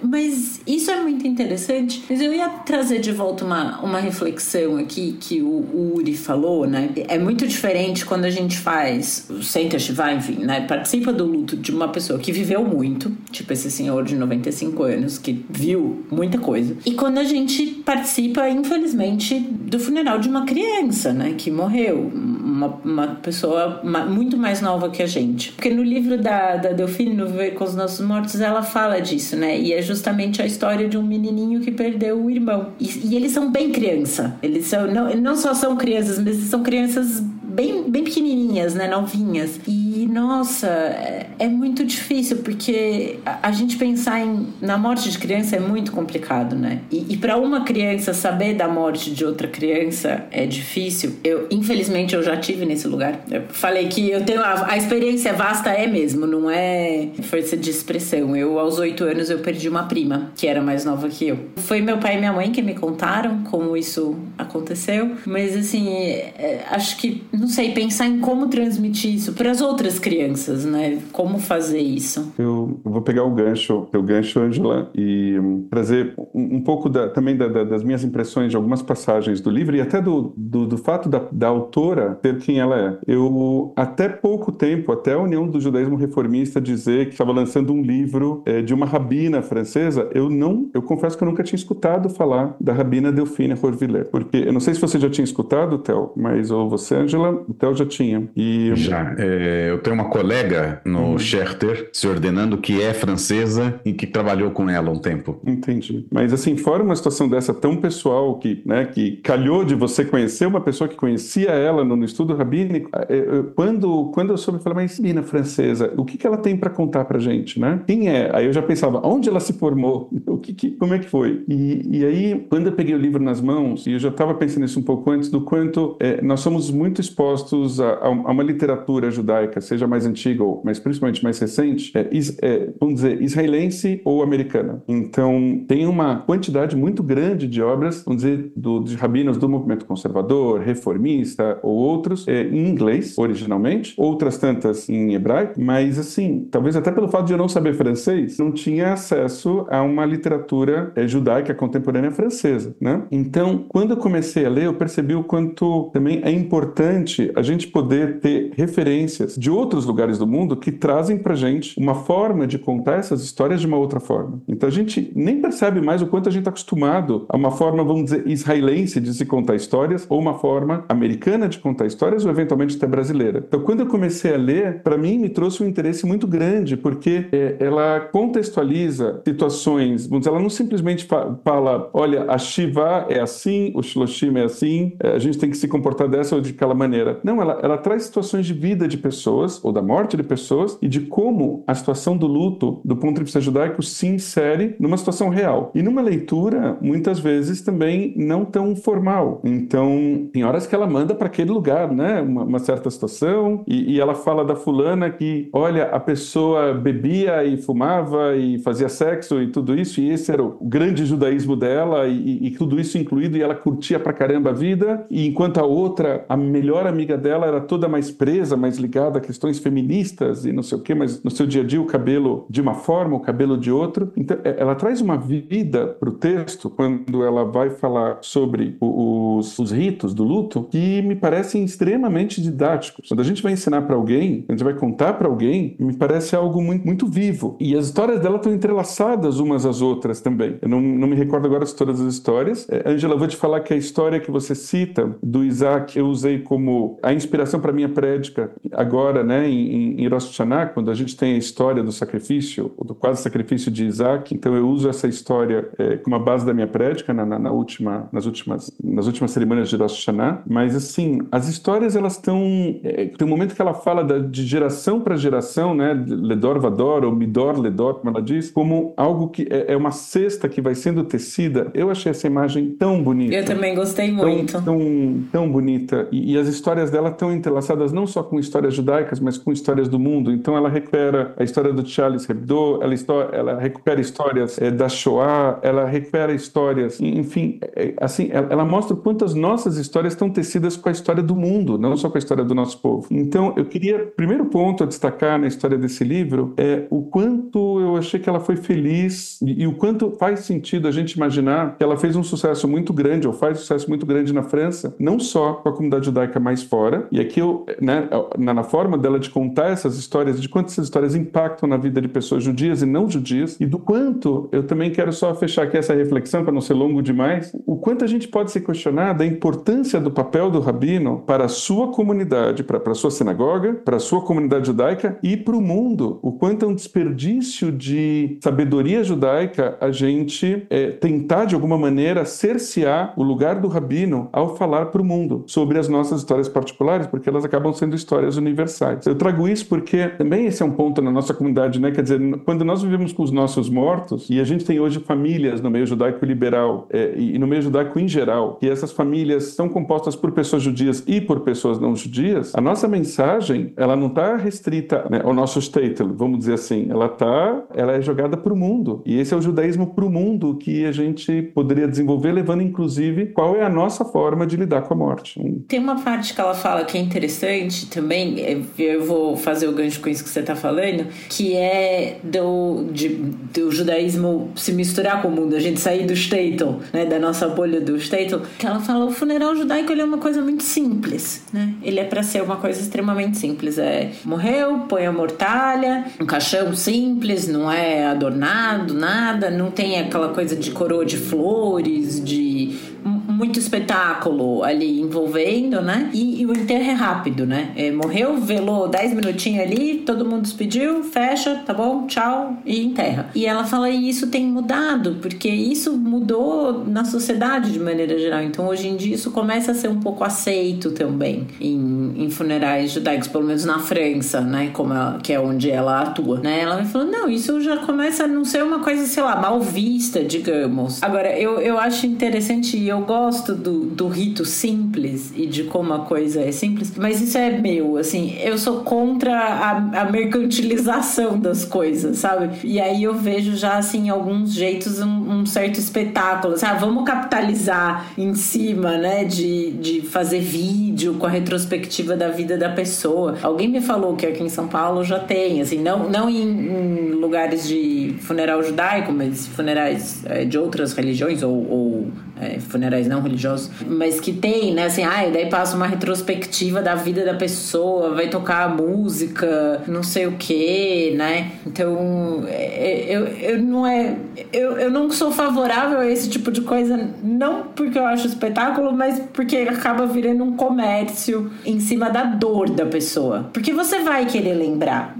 Mas isso é muito interessante. Mas eu ia trazer de volta uma, uma reflexão aqui que o, o Uri falou, né? É muito diferente quando a gente faz o Center Shiva, enfim, né? Participa do luto de uma pessoa que viveu muito, tipo esse senhor de 95 anos, que viu muita coisa. E quando a gente participa, infelizmente, do funeral de uma criança, né? Que morreu uma, uma pessoa muito mais nova que a gente. Porque no livro da, da Delfine, no Viver com os Nossos Mortos, ela fala disso, né? E é justamente a história de um menininho que perdeu o irmão. E, e eles são bem criança. Eles são, não, não só são crianças, mas são crianças bem, bem pequenininhas, né? Novinhas. E, nossa, é, é muito difícil, porque a, gente pensar em, na morte de criança é muito complicado, né? E, e para uma criança saber da morte de outra criança é difícil. Eu, infelizmente, eu já tive nesse lugar. Eu falei que eu tenho. A, a experiência vasta é mesmo, não é força de expressão. Eu, aos oito anos, eu perdi uma prima, que era mais nova que eu. Foi meu pai e minha mãe que me contaram como isso aconteceu, mas assim, é, acho que não sei, pensar em como transmitir isso para as outras crianças, né? Como fazer isso. Eu vou pegar o gancho, o gancho, Angela, e um, trazer um, um pouco da, também da, da, das minhas impressões de algumas passagens do livro e até do, do, do fato da, da, autora ter quem ela é. Eu, até pouco tempo, até a União do Judaísmo Reformista dizer que estava lançando um livro é, de uma rabina francesa, eu não, eu confesso que eu nunca tinha escutado falar da rabina Delphine Horviller, porque eu não sei se você já tinha escutado, Theo, mas ou você, Angela, o Theo já tinha. E... Já. É, eu tenho uma colega no uhum. Scherter se ordenando que é francesa e que trabalhou com ela um tempo. Entendi. Mas assim, fora uma situação dessa tão pessoal que, né, que calhou de você conhecer uma pessoa que conhecia ela no, estudo rabínico, é, quando, quando eu soube, eu falei, mas mina francesa, o que, que ela tem para contar pra gente, né? Quem é? Aí eu já pensava, onde ela se formou? O que, que como é que foi? E, e aí, quando eu peguei o livro nas mãos, e eu já estava pensando nisso um pouco antes, do quanto é, nós somos muito expostos a, a, uma literatura judaica, seja mais antiga ou, mas principalmente mais recente, é, é, vamos dizer, israelense ou americana. Então, tem uma quantidade muito grande de obras, vamos dizer, do, de rabinos do movimento conservador, reformista ou outros, é, em inglês, originalmente, outras tantas em hebraico, mas assim, talvez até pelo fato de eu não saber francês, não tinha acesso a uma literatura é, judaica contemporânea francesa, né? Então, quando eu comecei a ler, eu percebi o quanto também é importante a gente poder ter referências de outros lugares do mundo que trazem pra gente uma forma de contar essas histórias de uma outra forma. Então a gente nem percebe mais o quanto a gente está acostumado a uma forma, vamos dizer, israelense de se contar histórias ou uma forma americana de contar histórias ou eventualmente até brasileira. Então quando eu comecei a ler, para mim me trouxe um interesse muito grande porque é, ela contextualiza situações, vamos dizer, ela não simplesmente fala, olha, a Shiva é assim, o Shiloshima é assim, é, a gente tem que se comportar dessa ou de aquela maneira. Não, ela, ela traz situações de vida de pessoas ou da morte de pessoas e de como a situação do luto, do ponto de vista judaico, se insere numa situação real. E numa leitura, muitas vezes também não tão formal. Então, tem horas que ela manda para aquele lugar, né? Uma, uma certa situação, e, e, ela fala da fulana que, olha, a pessoa bebia e fumava e fazia sexo e tudo isso, e esse era o grande judaísmo dela, e, e tudo isso incluído, e ela curtia pra caramba a vida, e enquanto a outra, a melhor amiga dela, era toda mais presa, mais ligada a questões feministas e não sei o quê, mas no seu dia a dia o cabelo de uma forma, o cabelo de outra. Então, é, ela traz uma vida para o texto quando ela vai falar sobre os, os ritos do luto que me parecem extremamente didáticos. Quando a gente vai ensinar para alguém, a gente vai contar para alguém, me parece algo muito, muito vivo. E as histórias dela estão entrelaçadas umas às outras também. Eu não, não me recordo agora de todas as histórias. É, Angela, eu vou te falar que a história que você cita do Isaac, eu usei como a inspiração para minha prédica agora, né, em, em Rosh Hashanah, quando a gente tem a história do sacrifício, do quase sacrifício de Isaac. Então eu uso essa história é, como a base da minha prédica na, na, na, última, nas últimas, nas últimas cerimônias de Rosh Hashanah. Mas assim, as histórias elas estão é, tem um momento que ela fala da, de geração para geração, né, Ledor Vador ou Midor Ledor, como ela diz, como algo que é, é, uma cesta que vai sendo tecida. Eu achei essa imagem tão bonita. Eu também gostei muito. Tão, tão, tão bonita. E, e as histórias dela estão entrelaçadas não só com histórias judaicas, mas com histórias do mundo. Então ela recupera a história do Charles Hebdo, ela, ela recupera histórias é, da Shoah, ela recupera histórias, enfim, é, assim, ela, ela, mostra quantas nossas histórias estão tecidas com a história do mundo, não só com a história do nosso povo. Então eu queria, primeiro ponto a destacar na história desse livro é o quanto eu achei que ela foi feliz e, e o quanto faz sentido a gente imaginar que ela fez um sucesso muito grande ou faz sucesso muito grande na França, não só com a comunidade judaica mais fora, e aqui eu, né, na, forma dela de contar essas histórias, de quanto essas histórias impactam na vida de pessoas judias e não judias, e do quanto, eu também quero só fechar aqui essa reflexão para não ser longo demais, o quanto a gente pode se questionar da importância do papel do rabino para a sua comunidade, para a sua sinagoga, para a sua comunidade judaica e para o mundo. O quanto é um desperdício de sabedoria judaica a gente é, tentar, de alguma maneira, cercear o lugar do rabino ao falar para o mundo sobre as nossas histórias particulares, porque elas acabam sendo histórias universais. Eu trago isso porque também esse é um ponto na nossa comunidade, né? Quer dizer, quando nós vivemos com os nossos mortos, e a gente tem hoje famílias no meio judaico liberal é, e no meio judaico em geral, e essas famílias são compostas por pessoas judias e por pessoas não judias, a nossa mensagem, ela não está restrita né, ao nosso shtetl, vamos dizer assim, ela tá, ela é jogada para o mundo. E esse é o judaísmo para o mundo que a gente poderia desenvolver, levando inclusive qual é a nossa forma de lidar com a morte. Tem uma parte que ela fala que é interessante também, é, eu vou fazer o gancho com isso que você está falando, que é do, de, do judaísmo se misturar com o mundo, a gente sair do shtetl, né, da nossa bolha do shtetl, que ela fala o funeral judaico ele é uma coisa muito simples, né? Ele é para ser uma coisa extremamente simples, é morreu, põe a mortalha, um caixão simples, não é adornado, nada, não tem aquela coisa de coroa de flores, de muito espetáculo ali envolvendo, né? E, e o enterro é rápido, né? É, morreu, velou 10 minutinhos ali, todo mundo despediu, fecha, tá bom, tchau, e enterra. E ela fala, e isso tem mudado, porque isso mudou na sociedade de maneira geral. Então hoje em dia isso começa a ser um pouco aceito também em, em funerais judaicos, pelo menos na França, né? Como ela, que é onde ela atua, né? Ela me falou, não, isso já começa a não ser uma coisa, sei lá, mal vista, digamos. Agora, eu, eu acho interessante e eu gosto gosto do, do rito simples e de como a coisa é simples, mas isso é meu, assim, eu sou contra a, a mercantilização das coisas, sabe? E aí eu vejo já, assim, alguns jeitos um, um certo espetáculo, assim, ah, vamos capitalizar em cima, né, de, de fazer vídeo com a retrospectiva da vida da pessoa. Alguém me falou que aqui em São Paulo já tem, assim, não, não em, em lugares de funeral judaico, mas funerais é, de outras religiões ou, ou é, funerais não religiosos, mas que tem, né, assim, ah, daí passa uma retrospectiva da vida da pessoa, vai tocar música, não sei o que, né? Então, é, é, eu, eu não é, eu, eu não sou favorável a esse tipo de coisa, não porque eu acho espetáculo, mas porque acaba virando um comércio em cima da dor da pessoa. Porque você vai querer lembrar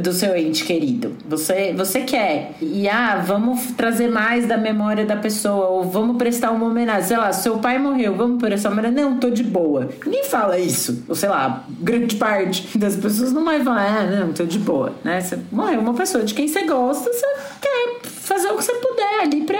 do seu ente querido. Você, você quer. E ah, vamos trazer mais da memória da pessoa, ou vamos prestar uma homenagem. Sei lá, seu pai morreu, vamos prestar uma homenagem. Não, tô de boa. Ninguém fala isso. Ou sei lá, grande parte das pessoas não vai falar, ah, não, tô de boa. Né? Você morreu uma pessoa de quem você gosta, você quer fazer o que você puder ali pra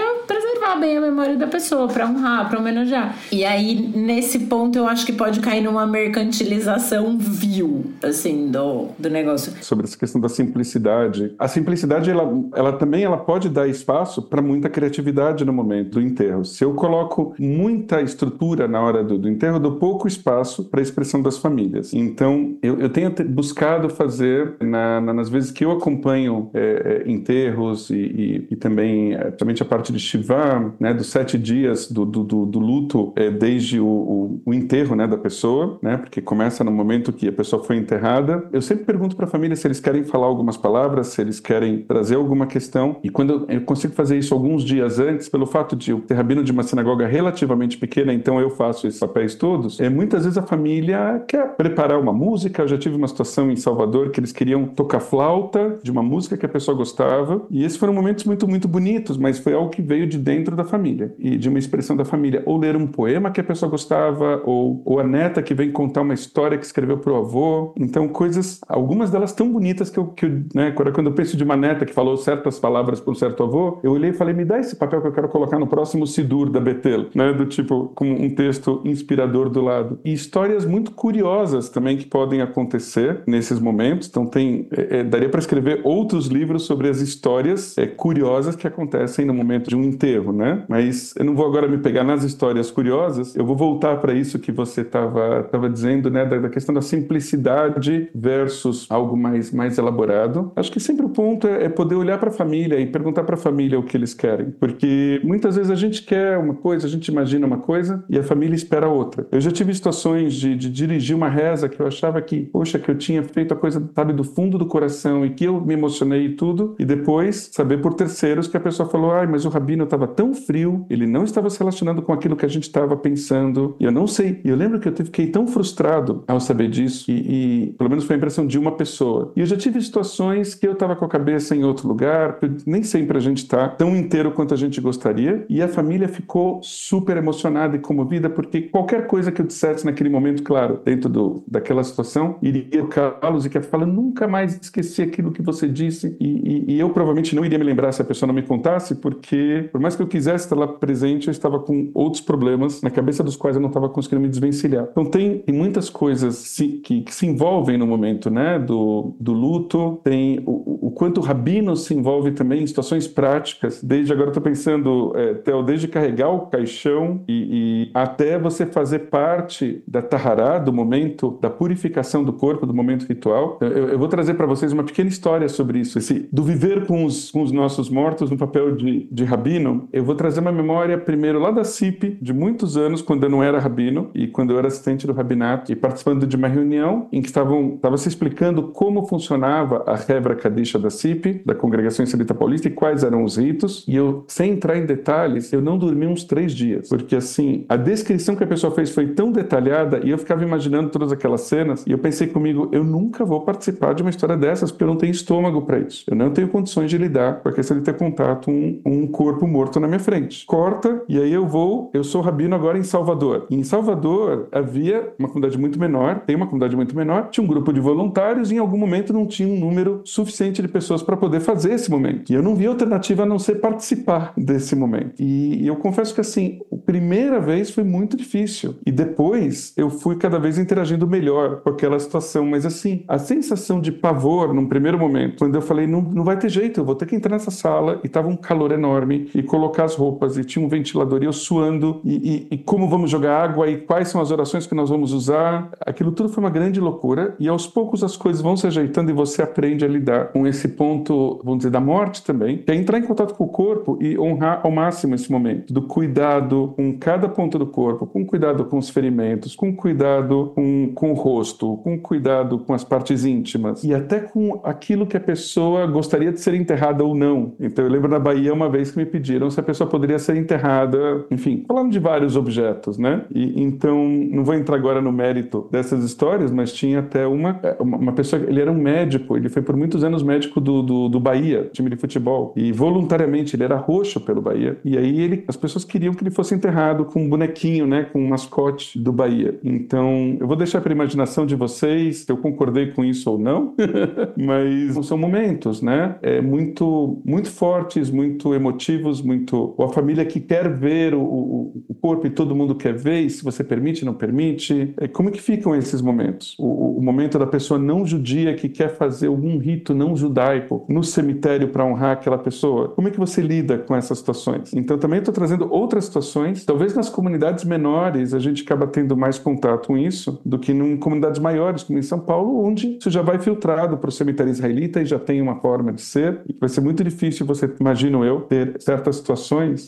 bem a memória da pessoa, pra honrar, pra homenagear. E aí, nesse ponto, eu acho que pode cair numa mercantilização vil, assim, do, do negócio. Sobre essa questão da simplicidade. A simplicidade, ela, ela também ela pode dar espaço para muita criatividade no momento do enterro. Se eu coloco muita estrutura na hora do, do enterro, eu dou pouco espaço para a expressão das famílias. Então, eu, eu tenho buscado fazer, na, na, nas vezes que eu acompanho é, é, enterros e, e, e também, é, a parte de Shiva, né, dos sete dias do, do, do, do luto, é, desde o, o, o, enterro né, da pessoa, né, porque começa no momento que a pessoa foi enterrada. Eu sempre pergunto para a família se eles querem falar algumas palavras, se eles querem trazer alguma questão. E quando eu, eu consigo fazer isso alguns dias antes, pelo fato de eu ter rabino de uma sinagoga relativamente pequena, então eu faço esses papéis todos, é, muitas vezes a família quer preparar uma música. Eu já tive uma situação em Salvador que eles queriam tocar flauta de uma música que a pessoa gostava. E esses foram momentos muito, muito bonitos, mas foi algo que veio de dentro da família e de uma expressão da família. Ou ler um poema que a pessoa gostava, ou, ou a neta que vem contar uma história que escreveu para o avô. Então, coisas, algumas delas tão bonitas que eu, que eu né, quando eu penso de uma neta que falou certas palavras para um certo avô, eu olhei e falei, me dá esse papel que eu quero colocar no próximo Sidur da Betel, né, do tipo, com um texto inspirador do lado. E histórias muito curiosas também que podem acontecer nesses momentos. Então, tem, é, é, daria para escrever outros livros sobre as histórias é, curiosas que acontecem no momento de um enterro. Né? Mas eu não vou agora me pegar nas histórias curiosas, eu vou voltar para isso que você estava tava dizendo, né, da, da, questão da simplicidade versus algo mais, mais elaborado. Acho que sempre o ponto é, é poder olhar para a família e perguntar para a família o que eles querem, porque muitas vezes a gente quer uma coisa, a gente imagina uma coisa e a família espera outra. Eu já tive situações de, de dirigir uma reza que eu achava que, poxa, que eu tinha feito a coisa, sabe, do fundo do coração e que eu me emocionei e tudo, e depois saber por terceiros que a pessoa falou, ai, mas o rabino estava tão frio, ele não estava se relacionando com aquilo que a gente estava pensando, e eu não sei. E eu lembro que eu fiquei tão frustrado ao saber disso, e, e pelo menos foi a impressão de uma pessoa. E eu já tive situações que eu estava com a cabeça em outro lugar, nem sempre a gente está tão inteiro quanto a gente gostaria, e a família ficou super emocionada e comovida, porque qualquer coisa que eu dissesse naquele momento, claro, dentro do, daquela situação, iria tocá-los e que fala, nunca mais esqueci aquilo que você disse, e, e, e eu provavelmente não iria me lembrar se a pessoa não me contasse, porque por mais que eu quisesse estar lá presente, eu estava com outros problemas na cabeça dos quais eu não estava conseguindo me desvencilhar. Então tem, tem muitas coisas se, que, que, se envolvem no momento, né, do, do luto, tem o, o quanto o rabino se envolve também em situações práticas, desde agora estou pensando, é, Theo, desde carregar o caixão e, e até você fazer parte da tahará, do momento da purificação do corpo, do momento ritual. Eu, eu vou trazer para vocês uma pequena história sobre isso, esse do viver com os, com os nossos mortos no papel de, de rabino. Eu vou trazer uma memória primeiro lá da CIP, de muitos anos, quando eu não era rabino e quando eu era assistente do rabinato e participando de uma reunião em que estavam estava se explicando como funcionava a Hebra Kadisha da CIP, da Congregação Israelita Paulista e quais eram os ritos. E eu, sem entrar em detalhes, eu não dormi uns três dias, porque assim, a descrição que a pessoa fez foi tão detalhada e eu ficava imaginando todas aquelas cenas e eu pensei comigo, eu nunca vou participar de uma história dessas porque eu não tenho estômago para isso. Eu não tenho condições de lidar com a questão de ter contato com um, um corpo morto na minha frente. Corta e aí eu vou, eu sou rabino agora em Salvador. E em Salvador havia uma comunidade muito menor, tem uma comunidade muito menor, tinha um grupo de voluntários e em algum momento não tinha um número suficiente de pessoas para poder fazer esse momento. E eu não vi alternativa a não ser participar desse momento. E, e eu confesso que assim, a primeira vez foi muito difícil. E depois eu fui cada vez interagindo melhor com aquela situação. Mas assim, a sensação de pavor num primeiro momento, quando eu falei, não, não vai ter jeito, eu vou ter que entrar nessa sala e tava um calor enorme e colocar as roupas e tinha um ventilador e eu suando e, e, e como vamos jogar água e quais são as orações que nós vamos usar. Aquilo tudo foi uma grande loucura e aos poucos as coisas vão se ajeitando e você aprende a lidar com esse ponto, vamos dizer, da morte também, que é entrar em contato com o corpo e honrar ao máximo esse momento, do cuidado com cada ponto do corpo, com cuidado com os ferimentos, com cuidado com, com o rosto, com cuidado com as partes íntimas e até com aquilo que a pessoa gostaria de ser enterrada ou não. Então eu lembro na Bahia uma vez que me pediram se a pessoa poderia ser enterrada, enfim, falando de vários objetos, né? E então não vou entrar agora no mérito dessas histórias, mas tinha até uma uma pessoa, ele era um médico, ele foi por muitos anos médico do, do, do Bahia, time de futebol, e voluntariamente ele era roxo pelo Bahia. E aí ele, as pessoas queriam que ele fosse enterrado com um bonequinho, né, com um mascote do Bahia. Então eu vou deixar para imaginação de vocês se eu concordei com isso ou não, mas são momentos, né? É muito, muito fortes, muito emotivos, muito. Ou a família que quer ver o, o, o corpo e todo mundo quer ver, e se você permite, não permite. É, como que ficam esses momentos? O, o momento da pessoa não judia que quer fazer algum rito não judaico no cemitério para honrar aquela pessoa. Como é que você lida com essas situações? Então também estou trazendo outras situações. Talvez nas comunidades menores a gente acaba tendo mais contato com isso do que em comunidades maiores, como em São Paulo, onde isso já vai filtrado para o cemitério israelita e já tem uma forma de ser. Vai ser muito difícil você, imagino eu, ter certas situações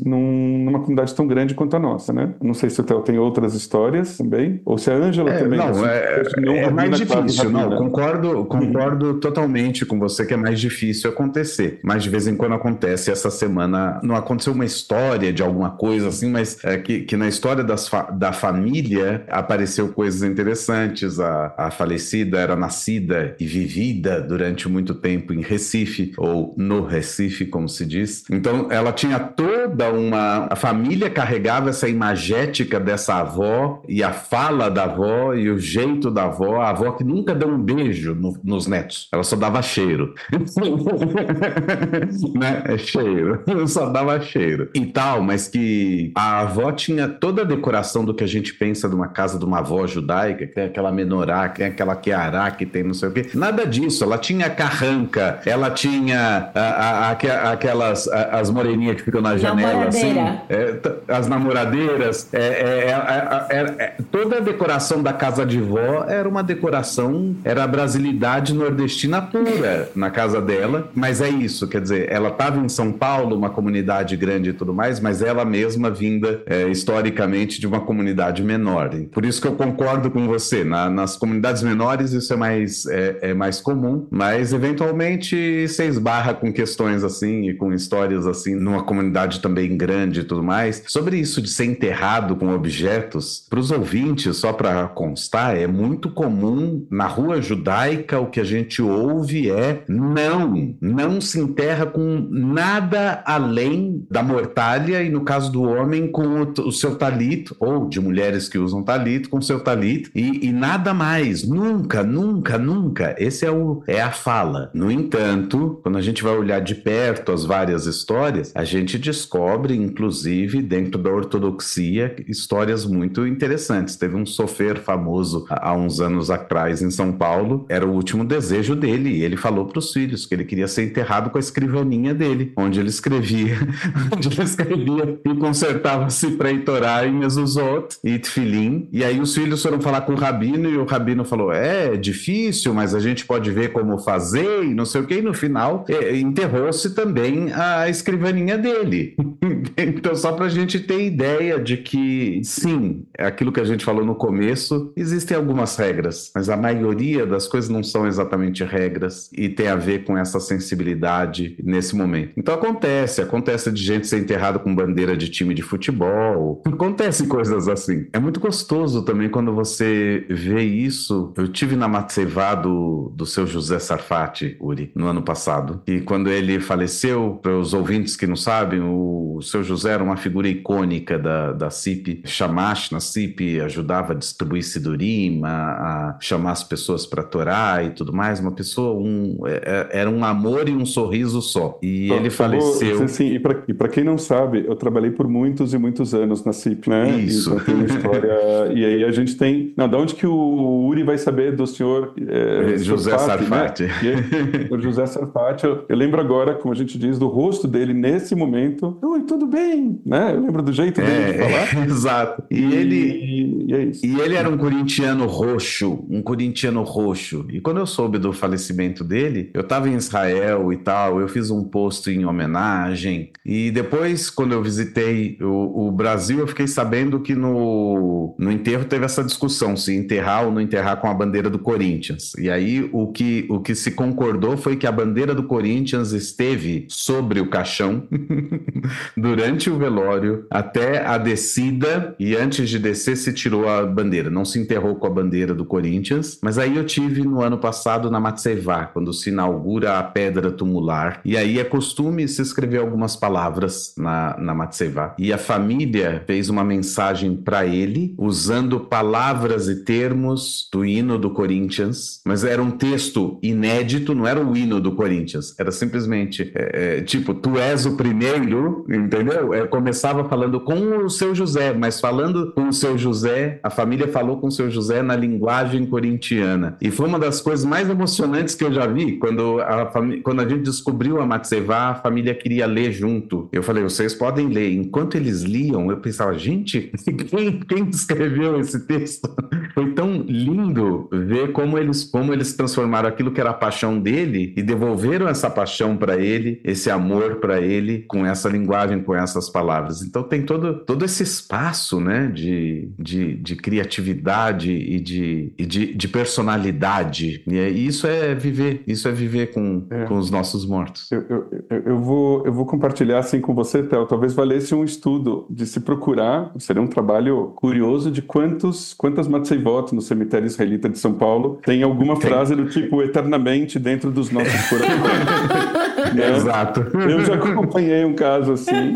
num, numa comunidade tão grande quanto a nossa, né? Não sei se o Theo tem outras histórias também, ou se a Ângela é, também. Não, assim, é, não é mais difícil. Não, concordo, concordo uhum. totalmente com você que é mais difícil acontecer. Mas de vez em quando acontece. Essa semana não aconteceu uma história de alguma coisa assim, mas é que, que na história das fa da família apareceu coisas interessantes. A, a falecida era nascida e vivida durante muito tempo em Recife, ou no Recife, como se diz. Então ela tinha toda uma. A família carregava essa imagética dessa avó e a fala da avó e o jeito da avó, a avó que nunca deu um beijo no, nos netos, ela só dava cheiro. né? É cheiro, só dava cheiro e tal, mas que a avó tinha toda a decoração do que a gente pensa de uma casa de uma avó judaica, que tem aquela menorá, que tem aquela queará, que tem não sei o quê. Nada disso, ela tinha carranca, ela tinha a, a, a, aquelas, as moreninhas que ficam na na janela, assim. É, as namoradeiras. É, é, é, é, toda a decoração da casa de vó era uma decoração, era a brasilidade nordestina pura na casa dela. Mas é isso, quer dizer, ela estava em São Paulo, uma comunidade grande e tudo mais, mas ela mesma vinda historicamente de uma comunidade menor. Por isso que eu concordo com você. Na, nas comunidades menores isso é mais, é, mais comum, mas eventualmente você esbarra com questões assim e com histórias assim numa comunidade também grande e tudo mais. Sobre isso de ser enterrado com objetos, para os ouvintes, só para constar, é muito comum na rua judaica o que a gente ouve é não, não se enterra com nada além da mortalha e no caso do homem com o, o seu talito ou de mulheres que usam talito com o seu talito e, e nada mais, nunca, nunca, nunca. Esse é o é a fala. No entanto, quando a gente vai olhar de perto as várias histórias, a gente descobre, inclusive, dentro da ortodoxia, histórias muito interessantes. Teve um sofer famoso há uns anos atrás em São Paulo, era o último desejo dele, e ele falou para os filhos que ele queria ser enterrado com a escrivaninha dele, onde ele escrevia, onde ele escrevia e consertava-se para Itorá em Mezuzot e Tfilim. E aí os filhos foram falar com o rabino e o rabino falou: é difícil, mas a gente pode ver como fazer e não sei o que. E no final é, enterrou-se também a escrivaninha dele. então, só para a gente ter ideia de que, sim, é aquilo que a gente falou no começo, existem algumas regras, mas a maioria das coisas não são exatamente regras e tem a ver com essa sensibilidade nesse momento. Então acontece, acontece de gente ser enterrada com bandeira de time de futebol, acontece coisas assim. É muito gostoso também quando você vê isso. Eu tive na Matsevá do, do seu José Sarfati, Uri, no ano passado, e quando ele faleceu, para os ouvintes que não sabem, o seu José era uma figura icônica da, da CIP, Shamash na CIP, ajudava a distribuir Sidurim, a, chamar as pessoas para Torá e tudo mais, uma pessoa, um, é, é, era um amor e um sorriso só. E ele faleceu. Sim, e para quem não sabe, eu trabalhei por muitos e muitos anos na CIP, né? Isso. Então tem uma história. e aí a gente tem. Não, de onde que o Uri vai saber do senhor é, José Sarfati? Né? o José Sarfati, eu, eu, lembro agora, como a gente diz, do rosto dele nesse momento. Oi, tudo bem? Né? Eu lembro do jeito dele é, de falar. exato. E, e ele. E, e, é e ele era um corintiano roxo, um corintiano roxo. E quando eu soube do falecimento dele, eu estava em Israel e tal, eu fiz um post em homenagem. E depois, quando eu visitei o, o Brasil, eu fiquei sabendo que no, no enterro teve essa discussão se enterrar ou não enterrar com a bandeira do Corinthians. E aí o que, o que se concordou foi que a bandeira do Corinthians esteve sobre o caixão durante o velório até a descida e antes de descer se tirou a bandeira. Não se enterrou com a bandeira do Corinthians, mas aí eu tive no ano passado na Matsevá, quando se inaugura a pedra tumular. E aí é costume se escrever algumas palavras na, na Matsevá. E a família fez uma mensagem para ele usando palavras e termos do hino do Corinthians, mas era um texto inédito, não era o hino do Corinthians, era simplesmente é, é, tipo, tu és o primeiro, entendeu? É, começava falando com o seu José, mas falando com o seu José, a família falou com o seu José na linguagem corintiana. E foi uma das coisas mais emocionantes que eu já vi, quando a, quando a gente descobriu a Matsevá, a família queria ler junto. Eu falei, vocês podem ler. Enquanto eles liam, eu pensava, gente, quem, quem escreveu esse texto? Foi tão lindo ver como eles, como eles transformaram aquilo que era a paixão dele e devolveram essa paixão para ele, esse amor para ele, com essa linguagem, com essas palavras. Então tem todo, todo esse espaço né, de, de, de criatividade e, de, e de, de personalidade. E é, isso é viver, isso é viver com, é. com os nossos mortos. Eu, eu, eu, vou, eu vou compartilhar assim com você, Théo. Talvez valesse um estudo de se procurar, seria um trabalho curioso de quantos, quantas Matseivot no cemitério israelita de São Paulo tem alguma tem. frase do tipo eternamente dentro dos nossos corações. né? Exato. Eu já acompanhei um caso assim.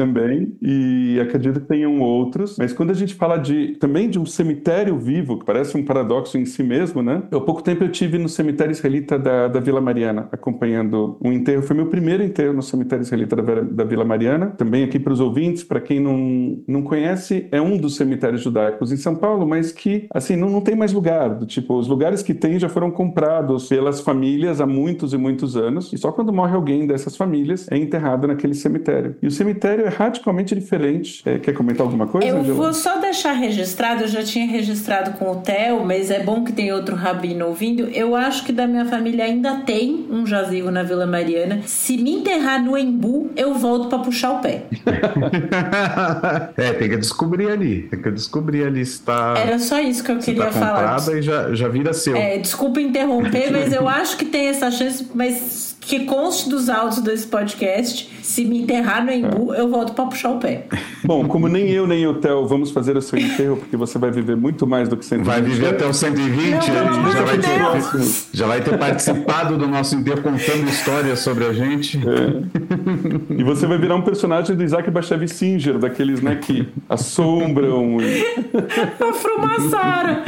Também, e acredito que tenham outros. Mas quando a gente fala de também de um cemitério vivo, que parece um paradoxo em si mesmo, né? Há pouco tempo eu tive no cemitério israelita da, da Vila Mariana, acompanhando um enterro. Foi meu primeiro enterro no cemitério israelita da, da Vila Mariana. Também aqui para os ouvintes, para quem não, não conhece, é um dos cemitérios judaicos em São Paulo, mas que, assim, não, não tem mais lugar. Tipo, os lugares que tem já foram comprados pelas famílias há muitos e muitos anos, e só quando morre alguém dessas famílias é enterrado naquele cemitério. E o cemitério é radicalmente diferente. É, quer comentar alguma coisa? Eu Angela? vou só deixar registrado, eu já tinha registrado com o Theo, mas é bom que tem outro rabino ouvindo. Eu acho que da minha família ainda tem um jazigo na Vila Mariana. Se me enterrar no Embu, eu volto para puxar o pé. é, tem que descobrir ali. Tem que descobrir ali se tá. Era só isso que eu queria tá falar. e já, já vira seu. É, desculpa interromper, mas eu acho que tem essa chance, mas que conste dos áudios desse podcast. Se me enterrar no Embu, é. eu volto para puxar o pé. Bom, como nem eu nem o Theo vamos fazer o seu enterro, porque você vai viver muito mais do que 120. Vai viver até os 120, não, já, vai ter, já vai ter participado do nosso enterro contando histórias sobre a gente. É. E você vai virar um personagem do Isaac Bashevis Singer, daqueles né, que assombram. E... A Frumassara.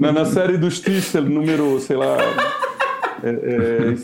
Na, na série do Stistel, número, sei lá. É,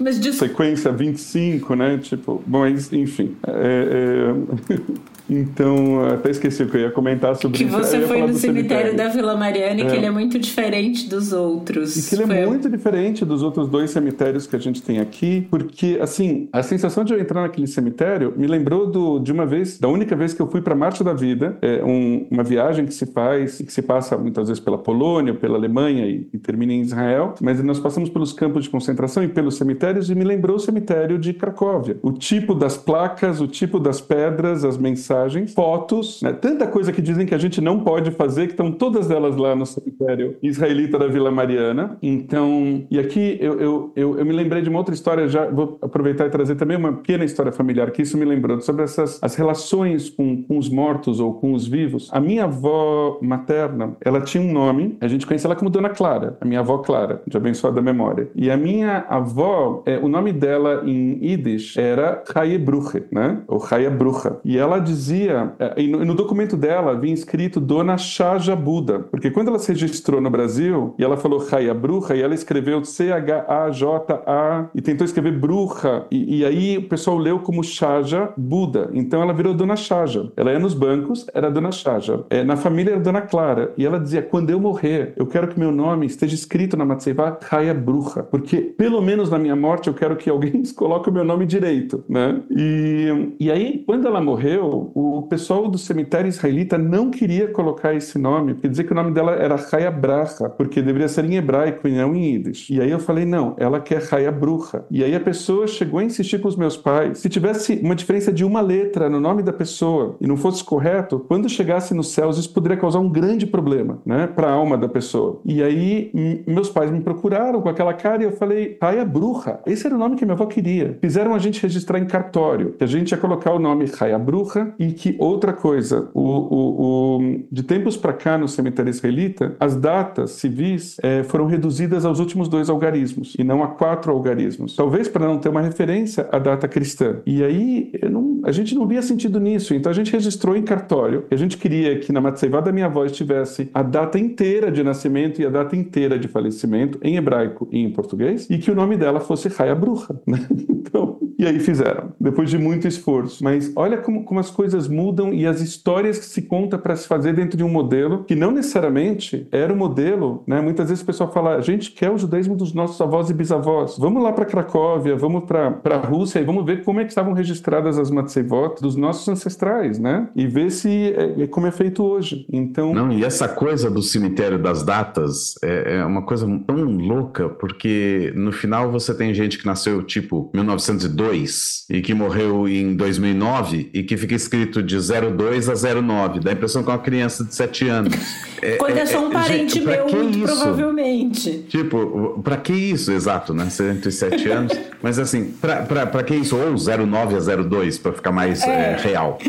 é... Sequência 25, né? Tipo, bom, enfim. É, é... Então, até esqueci o que eu ia comentar sobre que isso. Que você foi no cemitério, cemitério, da Vila Mariana e é. que ele é muito diferente dos outros. E que ele é foi... é muito diferente dos outros dois cemitérios que a gente tem aqui, porque, assim, a sensação de eu entrar naquele cemitério me lembrou do, de uma vez, da única vez que eu fui para Marte da Vida, é um, uma viagem que se faz, que se passa muitas vezes pela Polônia, pela Alemanha e, e termina em Israel, mas nós passamos pelos campos de concentração e pelos cemitérios e me lembrou o cemitério de Cracóvia. O tipo das placas, o tipo das pedras, as mensagens mensagens, fotos, né? tanta coisa que dizem que a gente não pode fazer, que estão todas elas lá no cemitério israelita da Vila Mariana. Então, e aqui eu, eu, eu, eu, me lembrei de uma outra história, já vou aproveitar e trazer também uma pequena história familiar, que isso me lembrou, sobre essas as relações com, com os mortos ou com os vivos. A minha avó materna, ela tinha um nome, a gente conhece ela como Dona Clara, a minha avó Clara, de abençoada memória. E a minha avó, é, o nome dela em Yiddish era Chaye Bruche, né? Ou Chaye Brucha. E ela dizia dizia, é, e no, documento dela vinha escrito Dona Chaja Buda, porque quando ela se registrou no Brasil e ela falou Raya Bruja, e ela escreveu C-H-A-J-A e tentou escrever Bruja, e, e, aí o pessoal leu como Chaja Buda, então ela virou Dona Chaja. Ela ia nos bancos, era Dona Chaja. É, na família era Dona Clara, e ela dizia: quando eu morrer, eu quero que meu nome esteja escrito na Matseivá Raya Bruja, porque pelo menos na minha morte eu quero que alguém coloque o meu nome direito, né? E, e aí, quando ela morreu, o pessoal do cemitério israelita não queria colocar esse nome, porque dizia que o nome dela era Chaya Bracha, porque deveria ser em hebraico e não em Yiddish. E aí eu falei, não, ela quer Chaya Brucha. E aí a pessoa chegou a insistir com os meus pais, se tivesse uma diferença de uma letra no nome da pessoa e não fosse correto, quando chegasse nos céus isso poderia causar um grande problema, né, para a alma da pessoa. E aí meus pais me procuraram com aquela cara e eu falei, Chaya Brucha, esse era o nome que minha avó queria. Fizeram a gente registrar em cartório, que a gente ia colocar o nome Chaya Brucha e que outra coisa, o, o, o de tempos para cá no cemitério israelita, as datas civis é, foram reduzidas aos últimos dois algarismos e não a quatro algarismos. Talvez para não ter uma referência à data cristã. E aí não, a gente não via sentido nisso, então a gente registrou em cartório. A gente queria que na Matseivá da minha voz tivesse a data inteira de nascimento e a data inteira de falecimento em hebraico e em português e que o nome dela fosse Raya Bruja. Né? Então, e aí fizeram, depois de muito esforço. Mas olha como, como as coisas mudam e as histórias que se conta para se fazer dentro de um modelo que não necessariamente era o modelo, né? Muitas vezes o pessoal fala, a gente quer o judaísmo dos nossos avós e bisavós. Vamos lá para Cracóvia, vamos para a Rússia e vamos ver como é que estavam registradas as matzevot dos nossos ancestrais, né? E ver se é, é, como é feito hoje. Então... Não, e essa coisa do cemitério das datas é, é uma coisa tão louca, porque no final você tem gente que nasceu tipo 1902 e que morreu em 2009 e que fica escrito de 02 a 09. Dá a impressão que é uma criança de 7 anos. É, Quando é, é só um parente gente, meu, muito isso? provavelmente. Tipo, pra que isso? Exato, né? 107 anos. Mas assim, pra, pra, pra que isso? Ou 09 a 02, pra ficar mais é. É, real.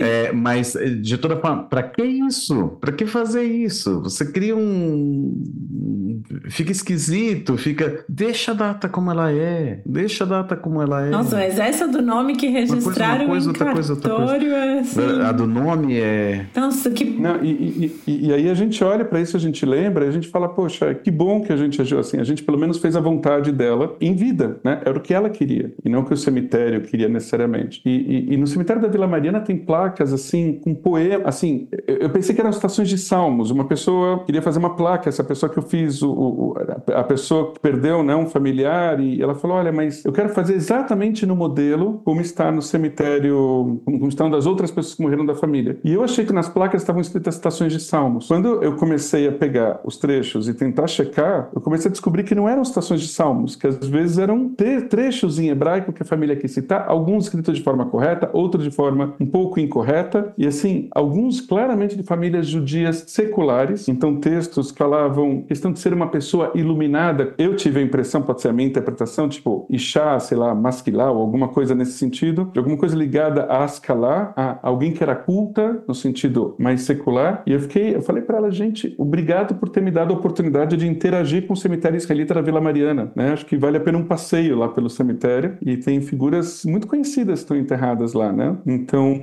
É, mas, de toda forma, pra que isso? Pra que fazer isso? Você cria um fica esquisito, fica. Deixa a data como ela é. Deixa a data como ela é. Nossa, mas essa do nome que registraram uma coisa, uma coisa, outra coisa, outra coisa. É assim... A do nome é. Nossa, que. Não, e, e, e, aí a gente olha para isso, a gente lembra, e a gente fala, poxa, que bom que a gente agiu assim. A gente pelo menos fez a vontade dela em vida, né? Era o que ela queria, e não o que o cemitério queria necessariamente. E, e no cemitério da Vila Mariana tem placas assim, com poema. Assim, eu pensei que eram estações de salmos. Uma pessoa queria fazer uma placa, essa pessoa que eu fiz, o, a pessoa que perdeu né, um familiar, e ela falou: Olha, mas eu quero fazer exatamente no modelo como está no cemitério, como estão das outras pessoas que morreram da família. E eu achei que nas placas estavam escritas citações de salmos. Quando eu comecei a pegar os trechos e tentar checar, eu comecei a descobrir que não eram citações de salmos, que às vezes eram trechos em hebraico que a família quis citar, alguns escritos de forma correta, outros de forma um pouco incorreta, e assim, alguns claramente de famílias judias seculares, então textos que falavam questão de ser uma pessoa iluminada. Eu tive a impressão, pode ser a minha interpretação, tipo Ishá, sei lá, Masquilá ou alguma coisa nesse sentido, alguma coisa ligada a Ascalá, a alguém que era culta, no sentido mais secular. E eu fiquei, eu falei para ela, gente, obrigado por ter me dado a oportunidade de interagir com o cemitério israelita da Vila Mariana, né? Acho que vale a pena um passeio lá pelo cemitério e tem figuras muito conhecidas que estão enterradas lá, né? Então,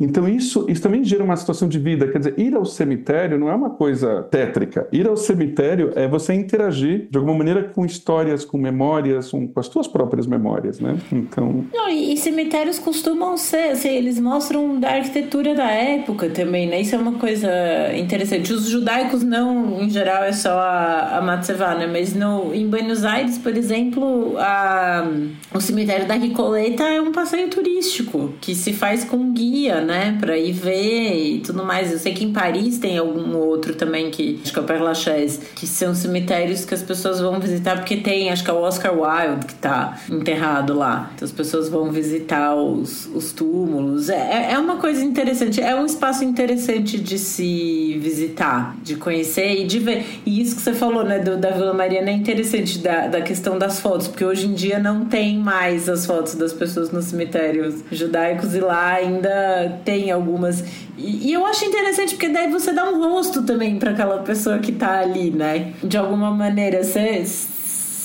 então isso, isso também gera uma situação de vida, quer dizer, ir ao cemitério não é uma coisa tétrica. Ir ao cemitério é você interagir de alguma maneira com histórias, com memórias, com, as tuas próprias memórias, né? Então. Não, e cemitérios costumam ser, assim, eles mostram da arquitetura da época também, né? Isso é uma coisa interessante. Os judaicos não, em geral, é só a, a Matsevá, né? Mas no, em Buenos Aires, por exemplo, a, o cemitério da Ricoleta é um passeio turístico que se faz com guia, né? Pra ir ver e tudo mais. Eu sei que em Paris tem algum outro também que acho que é o Père Lachaise, que são cemitérios que as pessoas vão visitar porque tem, acho que é o Oscar Wilde que tá enterrado lá. Então as pessoas vão visitar os, os túmulos. É, é, é uma coisa interessante, é um espaço interessante de se visitar, de conhecer e de ver. E isso que você falou, né, do, da Vila Mariana é interessante da, da questão das fotos, porque hoje em dia não tem mais as fotos das pessoas nos cemitérios judaicos e lá ainda tem algumas. E, eu acho interessante porque daí você dá um rosto também para aquela pessoa que tá ali, né? De alguma maneira, você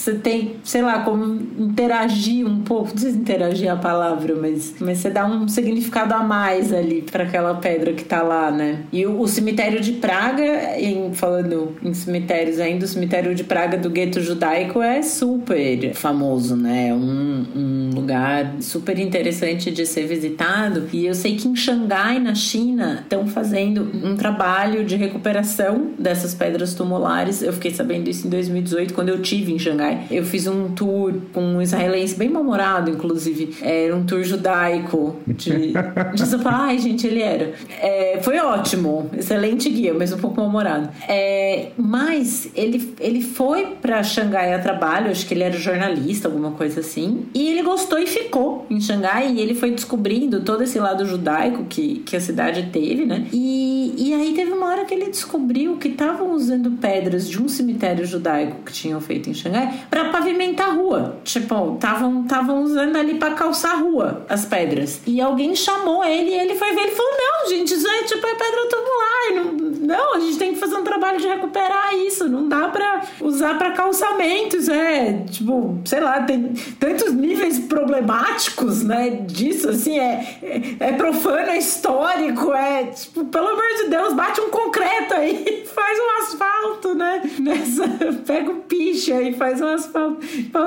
você tem, sei lá, como interagir um pouco, não sei se interagir é a palavra, mas, mas você dá um significado a mais ali para aquela pedra que tá lá, né? E o, o, cemitério de Praga, em, falando em cemitérios ainda, o cemitério de Praga do gueto judaico é super famoso, né? É um, um lugar super interessante de ser visitado. E eu sei que em Xangai, na China, estão fazendo um trabalho de recuperação dessas pedras tumulares. Eu fiquei sabendo isso em 2018, quando eu tive em Xangai eu fiz um tour com um israelense bem mal-humorado, inclusive. Era um tour judaico de, de Ai, gente, ele era. É, foi ótimo, excelente guia, mas um pouco mal-humorado. É, mas ele, ele foi para Xangai a trabalho, acho que ele era jornalista, alguma coisa assim. E ele gostou e ficou em Xangai. E ele foi descobrindo todo esse lado judaico que, que a cidade teve, né? E, e aí teve uma hora que ele descobriu que estavam usando pedras de um cemitério judaico que tinham feito em Xangai para pavimentar a rua. Tipo, estavam usando ali para calçar a rua as pedras. E alguém chamou ele e ele foi ver. Ele falou: Não, gente, isso é tipo é pedra tubular. Não, não, a gente tem que fazer um trabalho de recuperar isso. Não dá para usar para calçamentos. É tipo, sei lá, tem tantos níveis problemáticos, né? Disso, assim, é, é, é profano, é histórico, é tipo, pelo amor de Deus, bate um concreto aí, faz um asfalto, né? Nessa, pega o picha e faz um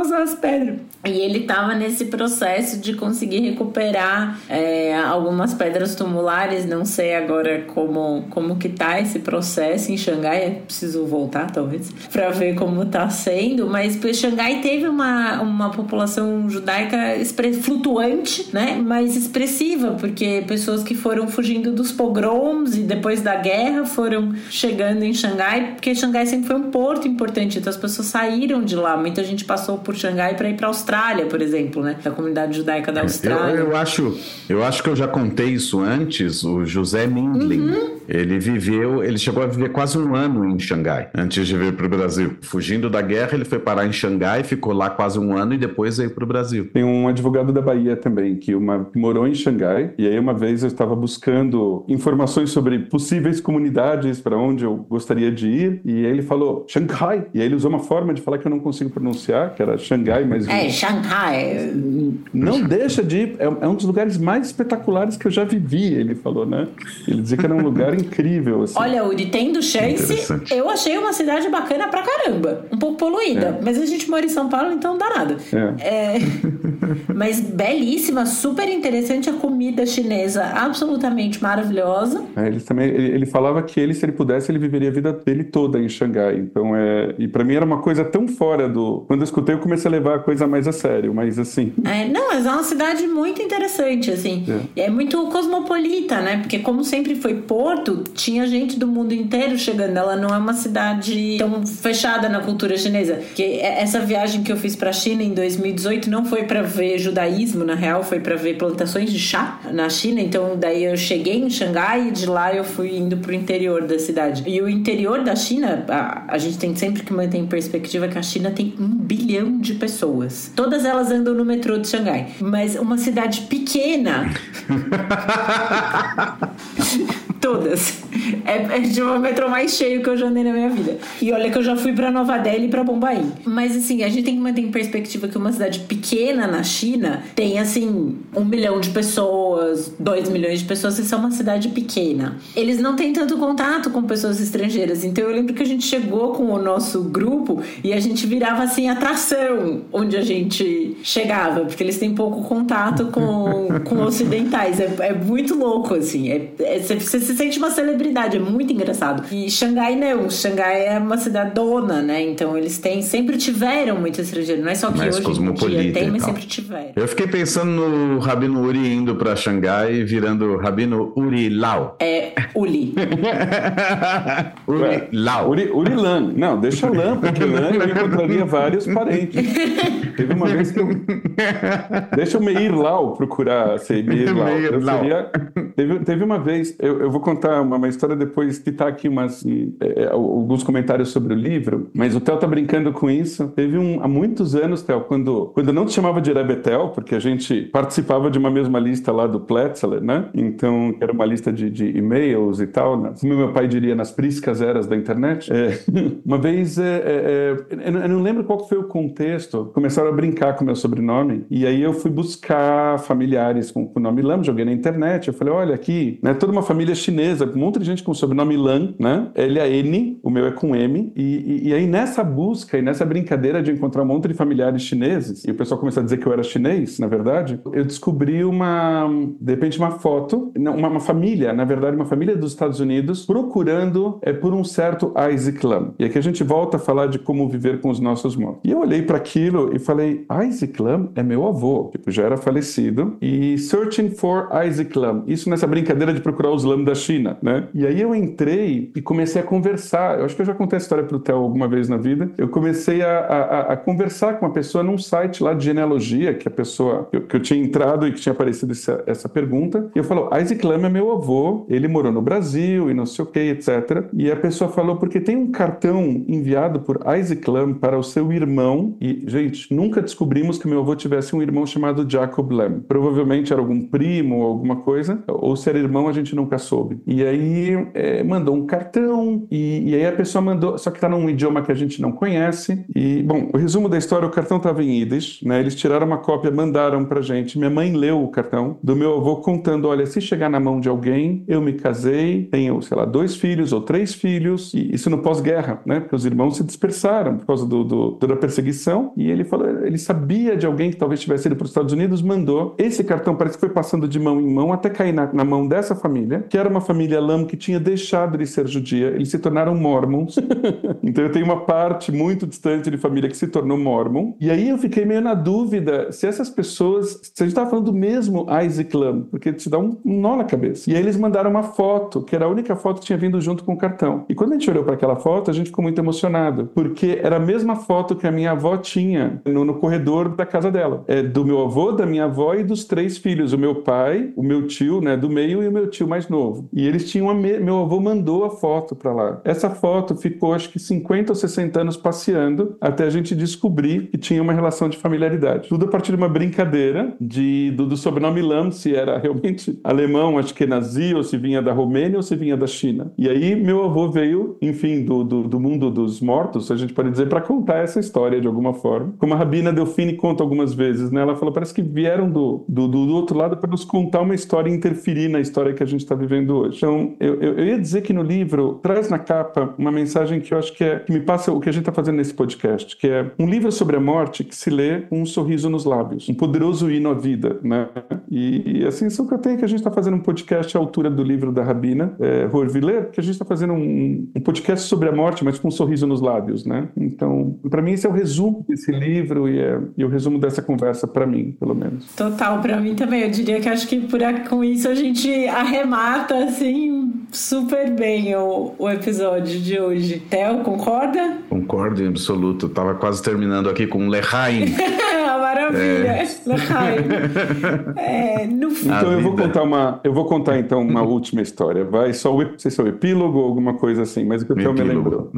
usar as pedras. E ele estava nesse processo de conseguir recuperar é, algumas pedras tumulares. Não sei agora como, como que tá esse processo em Xangai. Preciso voltar, talvez, para ver como tá sendo. Mas Xangai teve uma, uma população judaica flutuante, né? Mas expressiva, porque pessoas que foram fugindo dos pogroms e depois da guerra foram chegando em Xangai, porque Xangai sempre foi um porto importante. Então as pessoas saíram de lá muita gente passou por Xangai para ir para a Austrália, por exemplo, né? Da comunidade judaica da Austrália. Eu, eu, acho, eu acho que eu já contei isso antes. O José Mindlin. Uhum Ele viveu, ele chegou a viver quase um ano em Xangai, antes de vir para o Brasil. Fugindo da guerra, ele foi parar em Xangai, ficou lá quase um ano e depois veio para o Brasil. Tem um advogado da Bahia também, que uma, morou em Xangai, e aí uma vez eu estava buscando informações sobre possíveis comunidades para onde eu gostaria de ir, e ele falou Xangai, e aí ele usou uma forma de falar que eu não consigo pronunciar, que era Xangai, mas... É, Xangai. Não deixa de ir, é, é um dos lugares mais espetaculares que eu já vivi, ele falou, né? Ele dizia que era um lugar incrível, assim. Olha, Uri, tendo chance, eu achei uma cidade bacana pra caramba. Um pouco poluída, é. mas a gente mora em São Paulo, então não dá nada. É. é... mas belíssima, super interessante a comida chinesa, absolutamente maravilhosa. É, ele também, ele, ele, falava que ele, se ele pudesse, ele viveria a vida dele toda em Xangai. Então, é... E pra mim era uma coisa tão fora do... Quando eu escutei, eu comecei a levar a coisa mais a sério, mas assim... É, não, é uma cidade muito interessante, assim. É, é muito cosmopolita, né? Porque como sempre foi porto, tinha gente do mundo inteiro chegando. Ela não é uma cidade tão fechada na cultura chinesa. Que essa viagem que eu fiz para a China em 2018 não foi para ver judaísmo, na real, foi para ver plantações de chá na China. Então daí eu cheguei em Xangai e de lá eu fui indo pro interior da cidade. E o interior da China, a, a gente tem sempre que manter em perspectiva que a China tem um bilhão de pessoas. Todas elas andam no metrô de Xangai. Mas uma cidade pequena. Todas. É, é de um metrô mais cheio que eu já andei na minha vida. E olha que eu já fui para Nova Delhi e pra Bombaim. Mas assim, a gente tem que manter em perspectiva que uma cidade pequena na China tem assim um milhão de pessoas, dois milhões de pessoas, isso é uma cidade pequena. Eles não têm tanto contato com pessoas estrangeiras. Então eu lembro que a gente chegou com o nosso grupo e a gente virava assim atração onde a gente chegava, porque eles têm pouco contato com, com ocidentais. É, é muito louco, assim. É, é, você, você se sente uma celebridade, é muito engraçado. E Xangai não, Xangai é uma cidade dona, né? Então eles têm, sempre tiveram muito estrangeiro. Não é só que mais hoje em dia tem, mas sempre tiveram. Eu fiquei pensando no Rabino Uri indo pra Xangai e virando Rabino Uri Lau. É, Uli. Uri Lau. Uri, Uri Lan. Não, deixa o Lan, porque Lan eu encontraria vários parentes. Teve uma vez que eu... Deixa o Meir Lau procurar ser Meir Lau. Meir Lau. Seria... Teve, teve uma vez, eu, eu vou contar uma, uma história depois que tá aqui umas, é, é, alguns comentários sobre o livro, mas o Theo tá brincando com isso. Teve um, há muitos anos, Theo, quando, quando eu não te chamava de Rebetel, porque a gente participava de uma mesma lista lá do Pletzler, né? Então, era uma lista de, de e-mails e tal, né? como meu pai diria, nas priscas eras da internet. É, uma vez, é, é, é eu não lembro qual foi o contexto, começaram a brincar com meu sobrenome, e aí eu fui buscar familiares com o nome Lam, joguei na internet, eu falei, olha aqui, né, toda uma família chinesa, um monte gente com o sobrenome Lan, né? Ele é N, o meu é com M, e, e, e, aí nessa busca e nessa brincadeira de encontrar um monte de familiares chineses, e o pessoal começou a dizer que eu era chinês, na verdade, eu descobri uma, de repente, uma foto, uma, uma família, na verdade, uma família dos Estados Unidos procurando é, por um certo Isaac Lam. E aqui a gente volta a falar de como viver com os nossos mortos. E eu olhei para aquilo e falei, Isaac Lam é meu avô, tipo, já era falecido, e Searching for Isaac Lam, isso nessa brincadeira de procurar os Lam da China, né? E aí eu entrei e comecei a conversar. Eu acho que eu já contei a história para o Theo alguma vez na vida. Eu comecei a, a, a, conversar com uma pessoa num site lá de genealogia, que a pessoa que eu, que eu tinha entrado e que tinha aparecido essa, essa pergunta. E eu falo, Isaac Lam é meu avô, ele morou no Brasil e não sei o que, etc. E a pessoa falou, porque tem um cartão enviado por Isaac Lam para o seu irmão. E, gente, nunca descobrimos que meu avô tivesse um irmão chamado Jacob Lam. Provavelmente era algum primo ou alguma coisa, ou se era irmão, a gente nunca soube. E aí é, mandou um cartão, e, e, aí a pessoa mandou, só que está num idioma que a gente não conhece. E, bom, o resumo da história: o cartão estava em Yiddish, né? Eles tiraram uma cópia, mandaram pra gente. Minha mãe leu o cartão do meu avô contando: olha, se chegar na mão de alguém, eu me casei, tenho, sei lá, dois filhos ou três filhos, e isso no pós-guerra, né? Porque os irmãos se dispersaram por causa do, do, da perseguição. E ele falou: ele sabia de alguém que talvez tivesse ido para os Estados Unidos, mandou. Esse cartão parece que foi passando de mão em mão até cair na, na mão dessa família, que era uma família lama que tinha deixado de ser judia, eles se tornaram mormons. então eu tenho uma parte muito distante de família que se tornou mormon. E aí eu fiquei meio na dúvida se essas pessoas, se a gente estava falando do mesmo Isaac Lam, porque te dá um nó na cabeça. E aí eles mandaram uma foto, que era a única foto que tinha vindo junto com o cartão. E quando a gente olhou para aquela foto, a gente ficou muito emocionado, porque era a mesma foto que a minha avó tinha no, no corredor da casa dela. É do meu avô, da minha avó e dos três filhos, o meu pai, o meu tio, né, do meio e o meu tio mais novo. E eles tinham meu avô mandou a foto para lá. Essa foto ficou acho que 50 ou 60 anos passeando até a gente descobrir que tinha uma relação de familiaridade. Tudo a partir de uma brincadeira de, do, do sobrenome Lam, se era realmente alemão, acho que nazi, ou se vinha da Romênia ou se vinha da China. E aí meu avô veio, enfim, do, do, do mundo dos mortos, a gente pode dizer, para contar essa história de alguma forma. Como a Rabina Delfine conta algumas vezes, né? Ela falou, parece que vieram do, do, do outro lado para nos contar uma história e interferir na história que a gente está vivendo hoje. Então, eu, eu, eu, ia dizer que no livro traz na capa uma mensagem que eu acho que, é, que me passa o que a gente está fazendo nesse podcast, que é um livro sobre a morte que se lê com um sorriso nos lábios, um poderoso hino à vida, né? E, e a que eu tenho é que a gente está fazendo um podcast à altura do livro da Rabina, é, Horviller, que a gente está fazendo um, um, podcast sobre a morte, mas com um sorriso nos lábios, né? Então, para mim, esse é o resumo desse livro e, é, e o resumo dessa conversa para mim, pelo menos. Total, para mim também. Eu diria que acho que por, com isso a gente arremata, assim, super bem o, o episódio de hoje. Theo, concorda? Concordo em absoluto. Eu tava quase terminando aqui com Lehaim. Maravilha, é. Lehaim. É, no... Então eu vou contar uma, eu vou contar então uma última história. Vai só o, não sei se é o epílogo ou alguma coisa assim, mas o que o Theo me lembrou.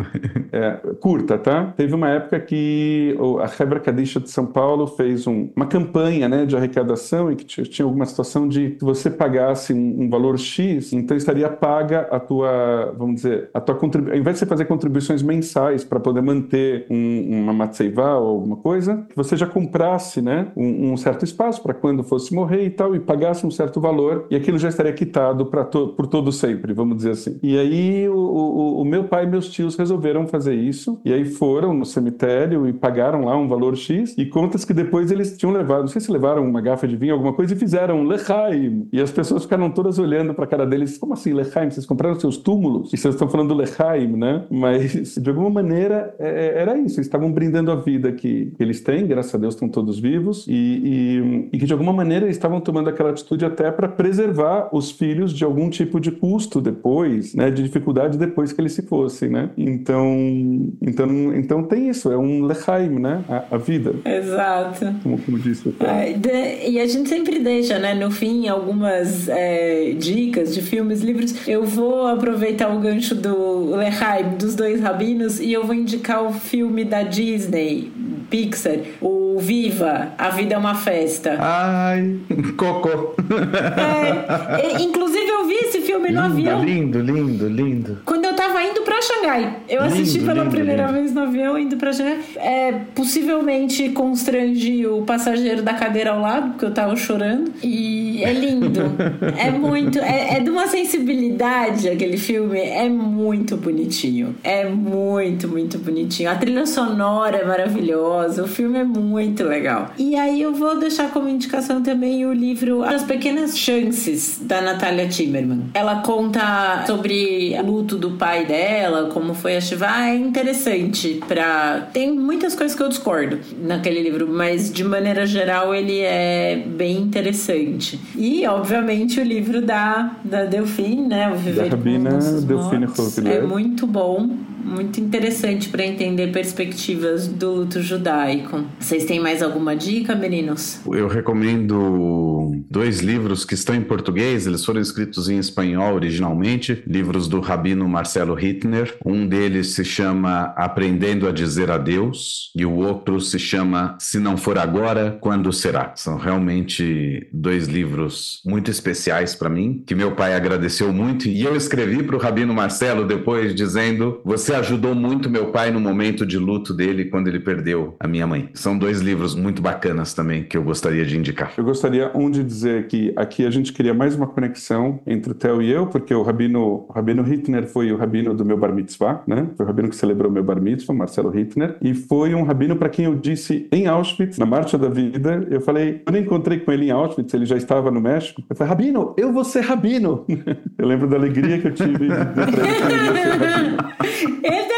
É, curta, tá? Teve uma época que a Hebra Kadisha de São Paulo fez um, uma campanha, né, de arrecadação e que tinha alguma situação de se você pagasse um, um valor X, então estaria paga a tua, vamos dizer, a tua contribuição, ao invés de você fazer contribuições mensais para poder manter um, uma matseivá ou alguma coisa, que você já comprasse, né, um, um certo espaço para quando fosse morrer e tal, e pagasse um certo valor, e aquilo já estaria quitado para to, por todo sempre, vamos dizer assim. E aí o, o, o, meu pai e meus tios resolveram fazer isso, e aí foram no cemitério e pagaram lá um valor X, e contas que depois eles tinham levado, não sei se levaram uma garrafa de vinho, alguma coisa, e fizeram lechaim. E as pessoas ficaram todas olhando para a cara deles, como assim lechaim? Vocês compraram seus túmulos, e vocês estão falando do Lechaim, né? Mas, de alguma maneira, é, é, era isso. Eles estavam brindando a vida que eles têm, graças a Deus estão todos vivos, e, e, e que, de alguma maneira, eles estavam tomando aquela atitude até para preservar os filhos de algum tipo de custo depois, né? De dificuldade depois que eles se fossem, né? Então, então, então tem isso, é um Lechaim, né? A, a vida. Exato. Como, como disse. De, e a gente sempre deixa, né? No fim, algumas é, dicas de filmes, livros. Eu vou aproveitar o gancho do Lehaim, dos dois rabinos, e eu vou indicar o filme da Disney, Pixar, o Viva, A Vida é uma Festa. Ai, cocô. É, inclusive eu vi esse filme lindo, no avião. Lindo, lindo, lindo. Quando eu tava indo pra Xangai. Eu lindo, assisti pela lindo, primeira vez no avião, indo pra Xangai. É, possivelmente constrangi o passageiro da cadeira ao lado, porque eu tava chorando. E é lindo. é muito. É, é de uma sensibilidade aquele filme. É muito bonitinho. É muito, muito bonitinho. A trilha sonora é maravilhosa. O filme é muito legal. E aí eu vou deixar como indicação também o livro As Pequenas Chances, da Natália Timmerman. Ela conta sobre o luto do pai dela, como foi a Shiva. É interessante para Tem muitas coisas que eu discordo naquele livro, mas de maneira geral ele é bem interessante. E, obviamente, o livro da, da Delfim, né? O Viver da Rabina Delfine É. muito bom muito interessante para entender perspectivas do luto judaico. Vocês têm mais alguma dica, meninos? Eu recomendo dois livros que estão em português, eles foram escritos em espanhol originalmente, livros do rabino Marcelo Hittner. Um deles se chama Aprendendo a Dizer Adeus e o outro se chama Se Não For Agora, Quando Será. São realmente dois livros muito especiais para mim, que meu pai agradeceu muito e eu escrevi para o rabino Marcelo depois dizendo: Você ajudou muito meu pai no momento de luto dele quando ele perdeu a minha mãe. São dois livros muito bacanas também que eu gostaria de indicar. Eu gostaria um de dizer que aqui a gente queria mais uma conexão entre o Theo e eu, porque o rabino, o rabino Hittner foi o rabino do meu bar mitzvah, né? Foi o rabino que celebrou meu bar mitzvah, Marcelo Hittner, e foi um rabino para quem eu disse em Auschwitz, na Marcha da Vida, eu falei, eu encontrei com ele em Auschwitz, ele já estava no México. Eu falei, rabino, eu vou ser rabino. eu lembro da alegria que eu tive de para ele que eu ele deve ter ficado muito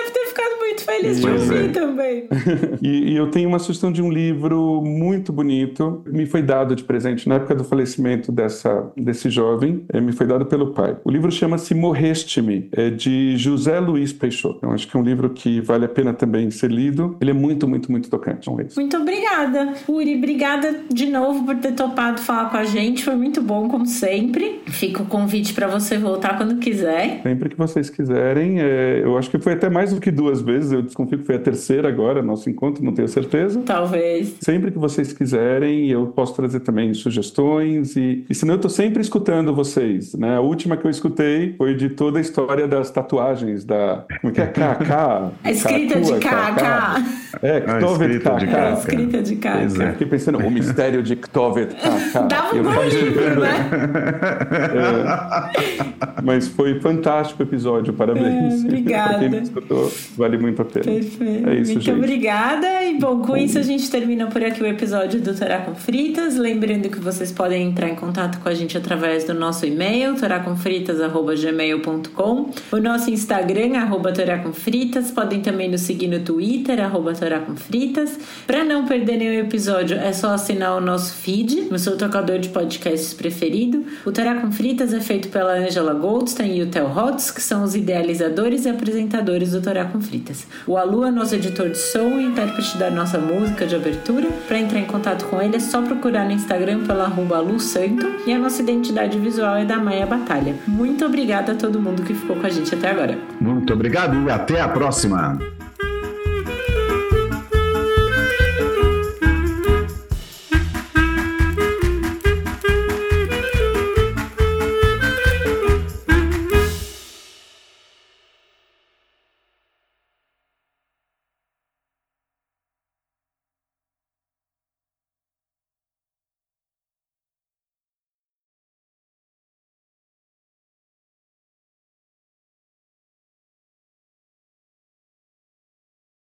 Feliz de ouvir é. também. e, e, eu tenho uma sugestão de um livro muito bonito. Me foi dado de presente na época do falecimento dessa, desse jovem. É, me foi dado pelo pai. O livro chama-se Morreste-me, é de José Luiz Peixoto. Eu acho que é um livro que vale a pena também ser lido. Ele é muito, muito, muito tocante. Muito obrigada, Uri. Obrigada de novo por ter topado falar com a gente. Foi muito bom, como sempre. Fica o convite para você voltar quando quiser. Sempre que vocês quiserem. É, eu acho que foi até mais do que duas vezes. Eu desconfio que foi a terceira agora, nosso encontro, não tenho certeza. Talvez. Sempre que vocês quiserem, eu posso trazer também sugestões. E, e senão eu tô sempre escutando vocês. Né? A última que eu escutei foi de toda a história das tatuagens da. Como é que é? KK? A escrita de KK. É, Ktovet KK. A escrita de KK. É. Fiquei pensando, o mistério de Ktovet KK. Dava um bom livro, né? É, mas foi fantástico o episódio, parabéns. É, obrigada. quem escutou, vale muito a pena. Perfeito. É isso, muito gente. obrigada. E bom, com isso a gente termina por aqui o episódio do Torá com Fritas. Lembrando que vocês podem entrar em contato com a gente através do nosso e-mail, toracomfritas.gmail.com, o nosso Instagram, arroba toracomfritas. Podem também nos seguir no Twitter, arroba toracomfritas. Para não perder nenhum episódio, é só assinar o nosso feed no seu tocador de podcasts preferido. O Torá com Fritas é feito pela Angela Goldstein e o Theo Hotz, que são os idealizadores e apresentadores do Torá com Fritas. O Alu é nosso editor de som e intérprete da nossa música de abertura. Para entrar em contato com ele é só procurar no Instagram pela arroba Alu Santo e a nossa identidade visual é da Maia Batalha. Muito obrigada a todo mundo que ficou com a gente até agora. Muito obrigado e até a próxima!